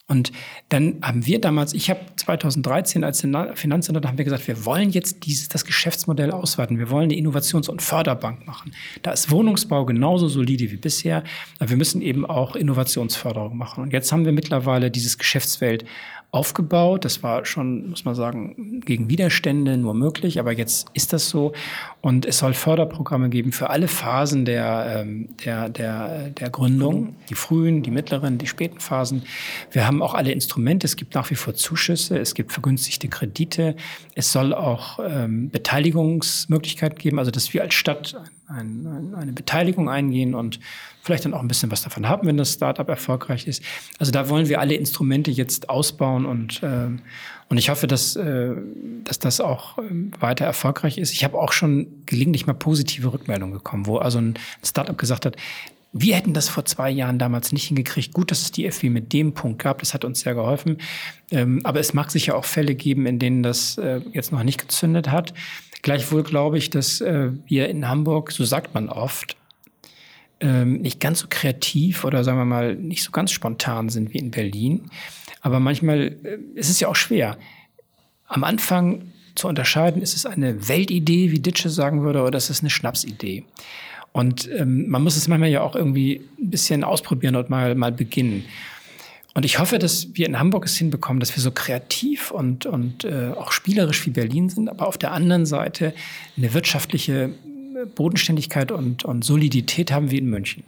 Und dann haben wir damals, ich habe 2013 als Finanzsenator, haben wir gesagt, wir wollen jetzt dieses, das Geschäftsmodell ausweiten. Wir wollen eine Innovations- und Förderbank machen. Da ist Wohnungsbau genauso solide wie bisher, aber wir müssen eben auch Innovationsförderung machen. Und jetzt haben wir mittlerweile dieses Geschäftsfeld aufgebaut. Das war schon, muss man sagen, gegen Widerstände nur möglich, aber jetzt ist das so. Und es soll Förderprogramme geben für alle Phasen der, ähm, der, der, der Gründung, die frühen, die mittleren, die späten Phasen. Wir haben auch alle Instrumente. Es gibt nach wie vor Zuschüsse, es gibt vergünstigte Kredite. Es soll auch ähm, Beteiligungsmöglichkeiten geben, also dass wir als Stadt ein, ein, eine Beteiligung eingehen und vielleicht dann auch ein bisschen was davon haben, wenn das Startup erfolgreich ist. Also da wollen wir alle Instrumente jetzt ausbauen und, äh, und ich hoffe, dass, äh, dass das auch äh, weiter erfolgreich ist. Ich habe auch schon gelegentlich mal positive Rückmeldungen bekommen, wo also ein Startup gesagt hat, wir hätten das vor zwei Jahren damals nicht hingekriegt. Gut, dass es die FW mit dem Punkt gab, das hat uns sehr geholfen. Ähm, aber es mag sicher auch Fälle geben, in denen das äh, jetzt noch nicht gezündet hat. Gleichwohl glaube ich, dass äh, wir in Hamburg, so sagt man oft, ähm, nicht ganz so kreativ oder sagen wir mal nicht so ganz spontan sind wie in Berlin. Aber manchmal äh, ist es ja auch schwer. Am Anfang zu unterscheiden, ist es eine Weltidee, wie Ditsche sagen würde, oder ist es eine Schnapsidee? Und ähm, man muss es manchmal ja auch irgendwie ein bisschen ausprobieren und mal, mal beginnen. Und ich hoffe, dass wir in Hamburg es hinbekommen, dass wir so kreativ und, und äh, auch spielerisch wie Berlin sind, aber auf der anderen Seite eine wirtschaftliche Bodenständigkeit und, und Solidität haben wie in München.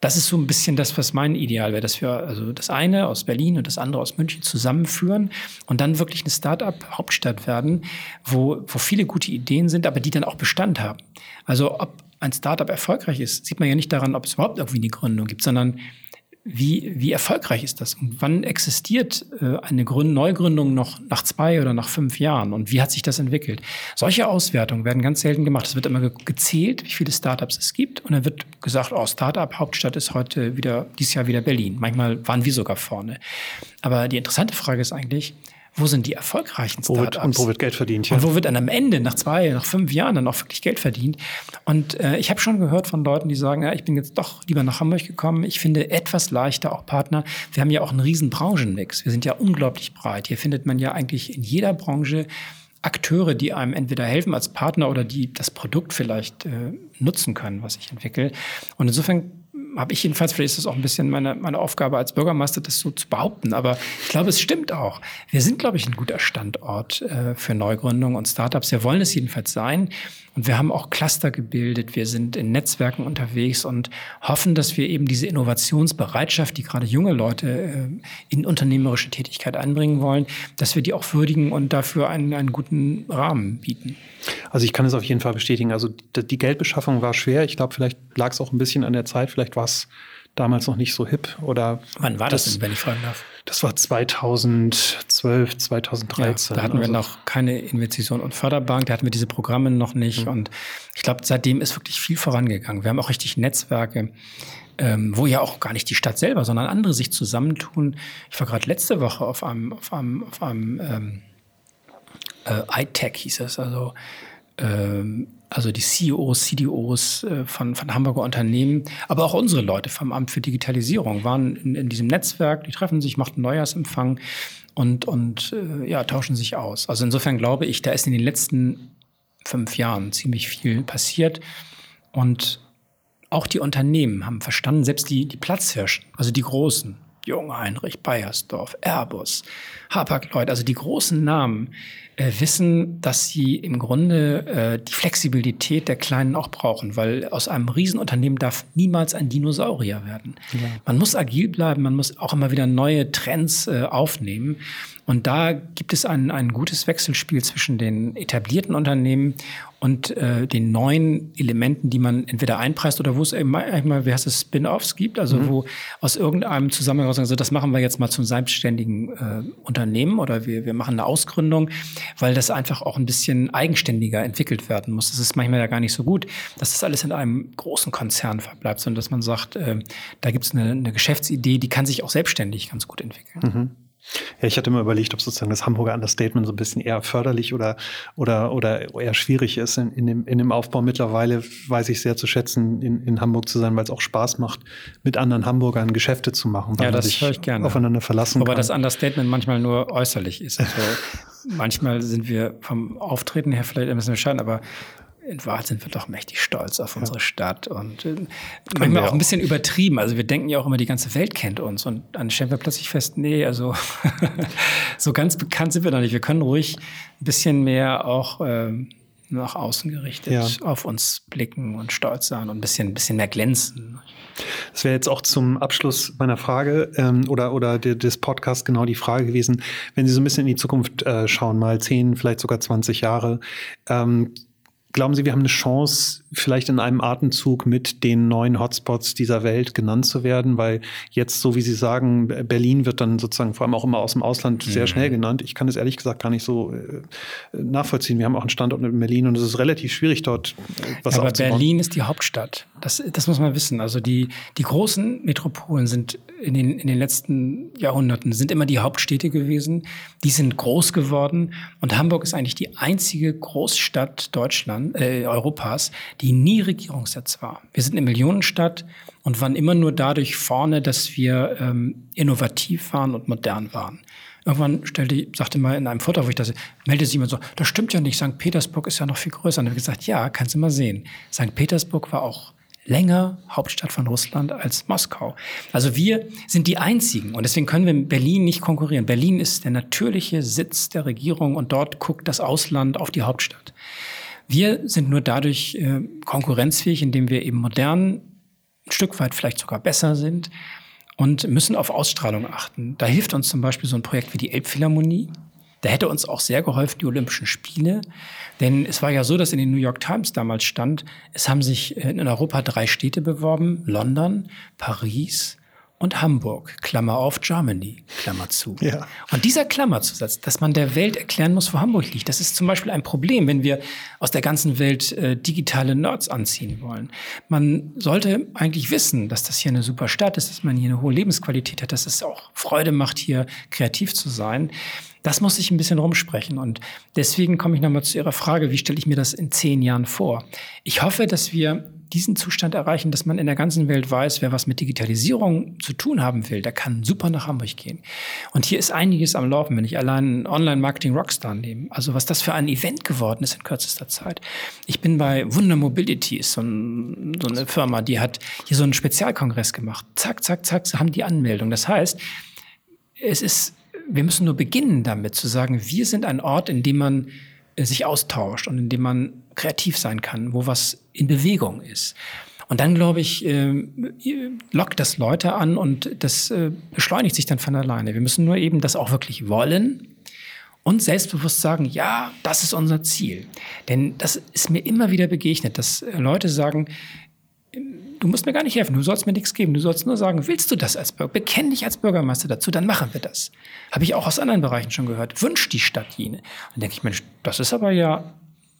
Das ist so ein bisschen das, was mein Ideal wäre, dass wir also das eine aus Berlin und das andere aus München zusammenführen und dann wirklich eine Start-up-Hauptstadt werden, wo, wo viele gute Ideen sind, aber die dann auch Bestand haben. Also ob ein Startup erfolgreich ist, sieht man ja nicht daran, ob es überhaupt irgendwie eine Gründung gibt, sondern wie, wie erfolgreich ist das? Und wann existiert äh, eine Gründ Neugründung noch nach zwei oder nach fünf Jahren? Und wie hat sich das entwickelt? Solche Auswertungen werden ganz selten gemacht. Es wird immer gezählt, wie viele Startups es gibt. Und dann wird gesagt, oh, Startup Hauptstadt ist heute wieder, dieses Jahr wieder Berlin. Manchmal waren wir sogar vorne. Aber die interessante Frage ist eigentlich, wo sind die erfolgreichen Startups? und wo wird Geld verdient? Ja. Und wo wird dann am Ende, nach zwei, nach fünf Jahren dann auch wirklich Geld verdient? Und äh, ich habe schon gehört von Leuten, die sagen, ja, ich bin jetzt doch lieber nach Hamburg gekommen. Ich finde etwas leichter auch Partner. Wir haben ja auch einen riesen Branchenmix. Wir sind ja unglaublich breit. Hier findet man ja eigentlich in jeder Branche Akteure, die einem entweder helfen als Partner oder die das Produkt vielleicht äh, nutzen können, was ich entwickle. Und insofern habe ich jedenfalls, vielleicht ist das auch ein bisschen meine, meine Aufgabe als Bürgermeister, das so zu behaupten. Aber ich glaube, es stimmt auch. Wir sind, glaube ich, ein guter Standort äh, für Neugründungen und Startups. Wir wollen es jedenfalls sein. Und wir haben auch Cluster gebildet. Wir sind in Netzwerken unterwegs und hoffen, dass wir eben diese Innovationsbereitschaft, die gerade junge Leute äh, in unternehmerische Tätigkeit einbringen wollen, dass wir die auch würdigen und dafür einen, einen guten Rahmen bieten. Also ich kann es auf jeden Fall bestätigen. Also die Geldbeschaffung war schwer. Ich glaube, vielleicht lag es auch ein bisschen an der Zeit. Vielleicht war es damals noch nicht so hip oder. Wann war das, das denn, wenn ich fragen darf? Das war 2012, 2013. Ja, da hatten also. wir noch keine Investition und Förderbank, da hatten wir diese Programme noch nicht. Mhm. Und ich glaube, seitdem ist wirklich viel vorangegangen. Wir haben auch richtig Netzwerke, ähm, wo ja auch gar nicht die Stadt selber, sondern andere sich zusammentun. Ich war gerade letzte Woche auf einem, auf einem, auf einem ähm, äh, iTech hieß es, also ähm, also die CEOs, CDOs äh, von, von Hamburger Unternehmen, aber auch unsere Leute vom Amt für Digitalisierung waren in, in diesem Netzwerk, die treffen sich, machten Neujahrsempfang und, und äh, ja, tauschen sich aus. Also insofern glaube ich, da ist in den letzten fünf Jahren ziemlich viel passiert und auch die Unternehmen haben verstanden, selbst die, die Platzhirschen, also die Großen, Jung Heinrich, Bayersdorf, Airbus, Hapag-Lloyd, also die großen Namen, äh, wissen, dass sie im Grunde äh, die Flexibilität der Kleinen auch brauchen, weil aus einem Riesenunternehmen darf niemals ein Dinosaurier werden. Ja. Man muss agil bleiben, man muss auch immer wieder neue Trends äh, aufnehmen. Und da gibt es ein, ein gutes Wechselspiel zwischen den etablierten Unternehmen und äh, den neuen Elementen, die man entweder einpreist oder wo es eben manchmal, wie heißt es, Spin-offs gibt, also mhm. wo aus irgendeinem Zusammenhang also das machen wir jetzt mal zum selbstständigen äh, Unternehmen oder wir, wir machen eine Ausgründung, weil das einfach auch ein bisschen eigenständiger entwickelt werden muss. Das ist manchmal ja gar nicht so gut, dass das alles in einem großen Konzern verbleibt, sondern dass man sagt, äh, da gibt es eine, eine Geschäftsidee, die kann sich auch selbstständig ganz gut entwickeln. Mhm. Ja, ich hatte immer überlegt, ob sozusagen das Hamburger Understatement so ein bisschen eher förderlich oder, oder, oder eher schwierig ist in, in, dem, in dem Aufbau. Mittlerweile weiß ich sehr zu schätzen, in, in Hamburg zu sein, weil es auch Spaß macht, mit anderen Hamburgern Geschäfte zu machen, weil ja, man sich aufeinander verlassen Aber kann. das Understatement manchmal nur äußerlich ist. Also manchmal sind wir vom Auftreten her vielleicht ein bisschen bescheiden, aber in Wahrheit sind wir doch mächtig stolz auf unsere Stadt und äh, manchmal auch ein bisschen übertrieben. Also wir denken ja auch immer, die ganze Welt kennt uns und dann stellen wir plötzlich fest, nee, also so ganz bekannt sind wir noch nicht. Wir können ruhig ein bisschen mehr auch ähm, nach außen gerichtet ja. auf uns blicken und stolz sein und ein bisschen, ein bisschen mehr glänzen. Das wäre jetzt auch zum Abschluss meiner Frage ähm, oder, oder des Podcasts genau die Frage gewesen, wenn Sie so ein bisschen in die Zukunft äh, schauen, mal zehn, vielleicht sogar 20 Jahre, ähm, Glauben Sie, wir haben eine Chance, vielleicht in einem Atemzug mit den neuen Hotspots dieser Welt genannt zu werden? Weil jetzt, so wie Sie sagen, Berlin wird dann sozusagen vor allem auch immer aus dem Ausland mhm. sehr schnell genannt. Ich kann es ehrlich gesagt gar nicht so äh, nachvollziehen. Wir haben auch einen Standort in Berlin und es ist relativ schwierig dort äh, was Aber aufzubauen. Berlin ist die Hauptstadt. Das, das muss man wissen. Also die, die großen Metropolen sind in den, in den letzten Jahrhunderten sind immer die Hauptstädte gewesen. Die sind groß geworden und Hamburg ist eigentlich die einzige Großstadt Deutschland, äh, Europas, die nie Regierungssitz war. Wir sind eine Millionenstadt und waren immer nur dadurch vorne, dass wir ähm, innovativ waren und modern waren. Irgendwann stellte, sagte mal in einem Vortrag, wo ich das meldete sich jemand so, das stimmt ja nicht, St. Petersburg ist ja noch viel größer. Und ich habe gesagt, ja, kannst du mal sehen. St. Petersburg war auch länger Hauptstadt von Russland als Moskau. Also wir sind die einzigen und deswegen können wir in Berlin nicht konkurrieren. Berlin ist der natürliche Sitz der Regierung und dort guckt das Ausland auf die Hauptstadt. Wir sind nur dadurch äh, konkurrenzfähig, indem wir eben modern, ein Stück weit vielleicht sogar besser sind und müssen auf Ausstrahlung achten. Da hilft uns zum Beispiel so ein Projekt wie die Elbphilharmonie. Da hätte uns auch sehr geholfen, die Olympischen Spiele. Denn es war ja so, dass in den New York Times damals stand, es haben sich in Europa drei Städte beworben, London, Paris und Hamburg, Klammer auf Germany, Klammer zu. Ja. Und dieser Klammerzusatz, dass man der Welt erklären muss, wo Hamburg liegt, das ist zum Beispiel ein Problem, wenn wir aus der ganzen Welt äh, digitale Nerds anziehen wollen. Man sollte eigentlich wissen, dass das hier eine super Stadt ist, dass man hier eine hohe Lebensqualität hat, dass es auch Freude macht, hier kreativ zu sein. Das muss ich ein bisschen rumsprechen. Und deswegen komme ich nochmal zu Ihrer Frage, wie stelle ich mir das in zehn Jahren vor? Ich hoffe, dass wir diesen Zustand erreichen, dass man in der ganzen Welt weiß, wer was mit Digitalisierung zu tun haben will, der kann super nach Hamburg gehen. Und hier ist einiges am Laufen, wenn ich allein Online-Marketing-Rockstar nehme. Also was das für ein Event geworden ist in kürzester Zeit. Ich bin bei Wunder Mobility, so, ein, so eine Firma, die hat hier so einen Spezialkongress gemacht. Zack, zack, zack, haben die Anmeldung. Das heißt, es ist, wir müssen nur beginnen damit zu sagen, wir sind ein Ort, in dem man äh, sich austauscht und in dem man kreativ sein kann, wo was in Bewegung ist. Und dann, glaube ich, äh, lockt das Leute an und das äh, beschleunigt sich dann von alleine. Wir müssen nur eben das auch wirklich wollen und selbstbewusst sagen, ja, das ist unser Ziel. Denn das ist mir immer wieder begegnet, dass Leute sagen, du musst mir gar nicht helfen, du sollst mir nichts geben, du sollst nur sagen, willst du das als Bürger, bekenn dich als Bürgermeister dazu, dann machen wir das. Habe ich auch aus anderen Bereichen schon gehört, wünscht die Stadt jene. Dann denke ich, Mensch, das ist aber ja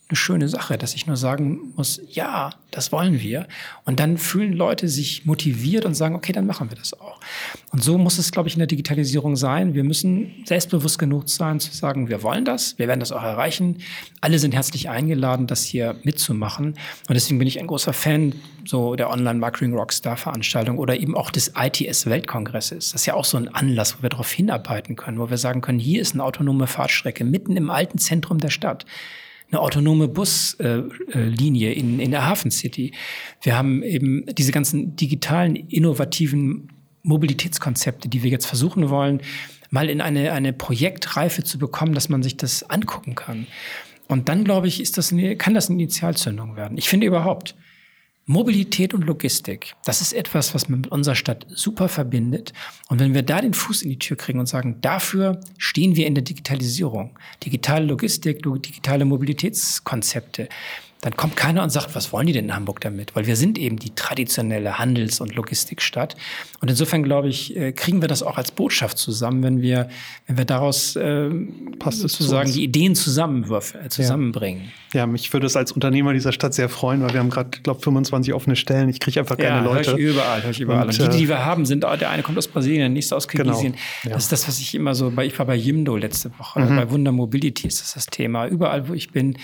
eine schöne Sache, dass ich nur sagen muss, ja, das wollen wir. Und dann fühlen Leute sich motiviert und sagen, okay, dann machen wir das auch. Und so muss es, glaube ich, in der Digitalisierung sein. Wir müssen selbstbewusst genug sein, zu sagen, wir wollen das, wir werden das auch erreichen. Alle sind herzlich eingeladen, das hier mitzumachen. Und deswegen bin ich ein großer Fan so der Online-Marketing-Rockstar-Veranstaltung oder eben auch des ITS-Weltkongresses. Das ist ja auch so ein Anlass, wo wir darauf hinarbeiten können, wo wir sagen können, hier ist eine autonome Fahrtstrecke mitten im alten Zentrum der Stadt eine autonome Buslinie in, in der Hafen City. Wir haben eben diese ganzen digitalen, innovativen Mobilitätskonzepte, die wir jetzt versuchen wollen, mal in eine, eine Projektreife zu bekommen, dass man sich das angucken kann. Und dann, glaube ich, ist das eine, kann das eine Initialzündung werden. Ich finde überhaupt, Mobilität und Logistik, das ist etwas, was man mit unserer Stadt super verbindet. Und wenn wir da den Fuß in die Tür kriegen und sagen, dafür stehen wir in der Digitalisierung, digitale Logistik, digitale Mobilitätskonzepte, dann kommt keiner und sagt, was wollen die denn in Hamburg damit? Weil wir sind eben die traditionelle Handels- und Logistikstadt. Und insofern, glaube ich, äh, kriegen wir das auch als Botschaft zusammen, wenn wir, wenn wir daraus äh, Passt sozusagen die Ideen äh, zusammenbringen. Ja. ja, mich würde es als Unternehmer dieser Stadt sehr freuen, weil wir haben gerade, glaube 25 offene Stellen. Ich kriege einfach keine ja, Leute. Hör ich überall, höre ich überall. Und, und die, die wir haben, sind, der eine kommt aus Brasilien, der nächste aus Kirgisien. Genau. Ja. Das ist das, was ich immer so, bei, ich war bei Jimdo letzte Woche, mhm. bei Wunder Mobility ist das das Thema. Überall, wo ich bin,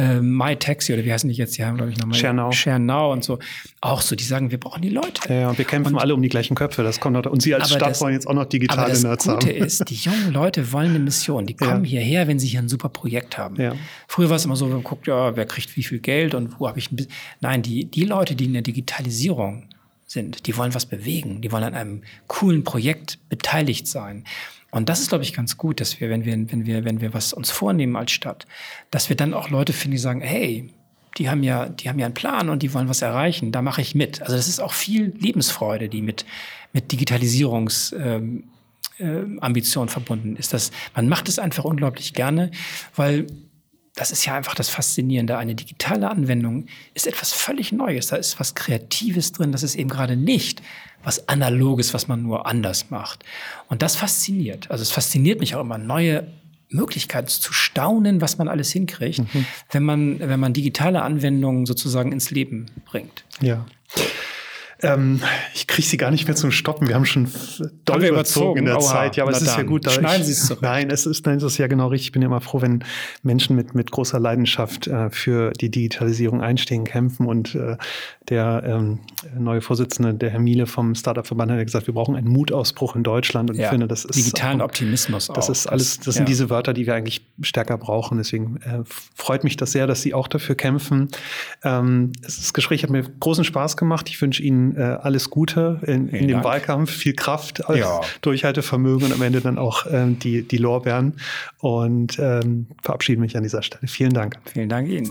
äh, MyTaxi oder wie heißen die jetzt? Die haben, glaube ich, nochmal. ShareNow. ShareNow und so. Auch so, die sagen, wir brauchen die Leute. Ja, und wir kämpfen und, alle um die gleichen Köpfe. Das kommt noch, und Sie als Stadt das, wollen jetzt auch noch digitale aber das Nerds Gute haben. ist, die jungen Leute wollen eine Mission. Die kommen ja. hierher, wenn sie hier ein super Projekt haben. Ja. Früher war es immer so, man guckt, ja, wer kriegt wie viel Geld und wo habe ich ein bisschen. Nein, die, die Leute, die in der Digitalisierung sind, die wollen was bewegen. Die wollen an einem coolen Projekt beteiligt sein. Und das ist, glaube ich, ganz gut, dass wir, wenn wir, wenn wir, wenn wir was uns vornehmen als Stadt, dass wir dann auch Leute finden, die sagen, hey, die haben ja, die haben ja einen Plan und die wollen was erreichen. Da mache ich mit. Also das ist auch viel Lebensfreude, die mit mit Digitalisierungsambitionen ähm, äh, verbunden ist. Das, man macht es einfach unglaublich gerne, weil das ist ja einfach das Faszinierende. Eine digitale Anwendung ist etwas völlig Neues. Da ist was Kreatives drin. Das ist eben gerade nicht was Analoges, was man nur anders macht. Und das fasziniert. Also es fasziniert mich auch immer, neue Möglichkeiten zu staunen, was man alles hinkriegt, mhm. wenn man, wenn man digitale Anwendungen sozusagen ins Leben bringt. Ja. Ähm, ich kriege sie gar nicht mehr zum Stoppen. Wir haben schon doll haben überzogen in der Oha, Zeit. Ja, aber es ist ja gut. Schneiden Sie es zurück. Nein, es ist, nein, es ist ja genau richtig. Ich bin ja immer froh, wenn Menschen mit, mit großer Leidenschaft äh, für die Digitalisierung einstehen, kämpfen. Und äh, der ähm, neue Vorsitzende, der Herr Miele vom Startup-Verband, hat ja gesagt, wir brauchen einen Mutausbruch in Deutschland. Und ja, ich finde, das ist. Digitalen auch, Optimismus auch. Das ist alles, das ja. sind diese Wörter, die wir eigentlich stärker brauchen. Deswegen äh, freut mich das sehr, dass Sie auch dafür kämpfen. Ähm, das Gespräch hat mir großen Spaß gemacht. Ich wünsche Ihnen äh, alles Gute in, in dem Dank. Wahlkampf, viel Kraft, ja. Durchhaltevermögen und am Ende dann auch ähm, die, die Lorbeeren. Und ähm, verabschiede mich an dieser Stelle. Vielen Dank. Vielen Dank Ihnen.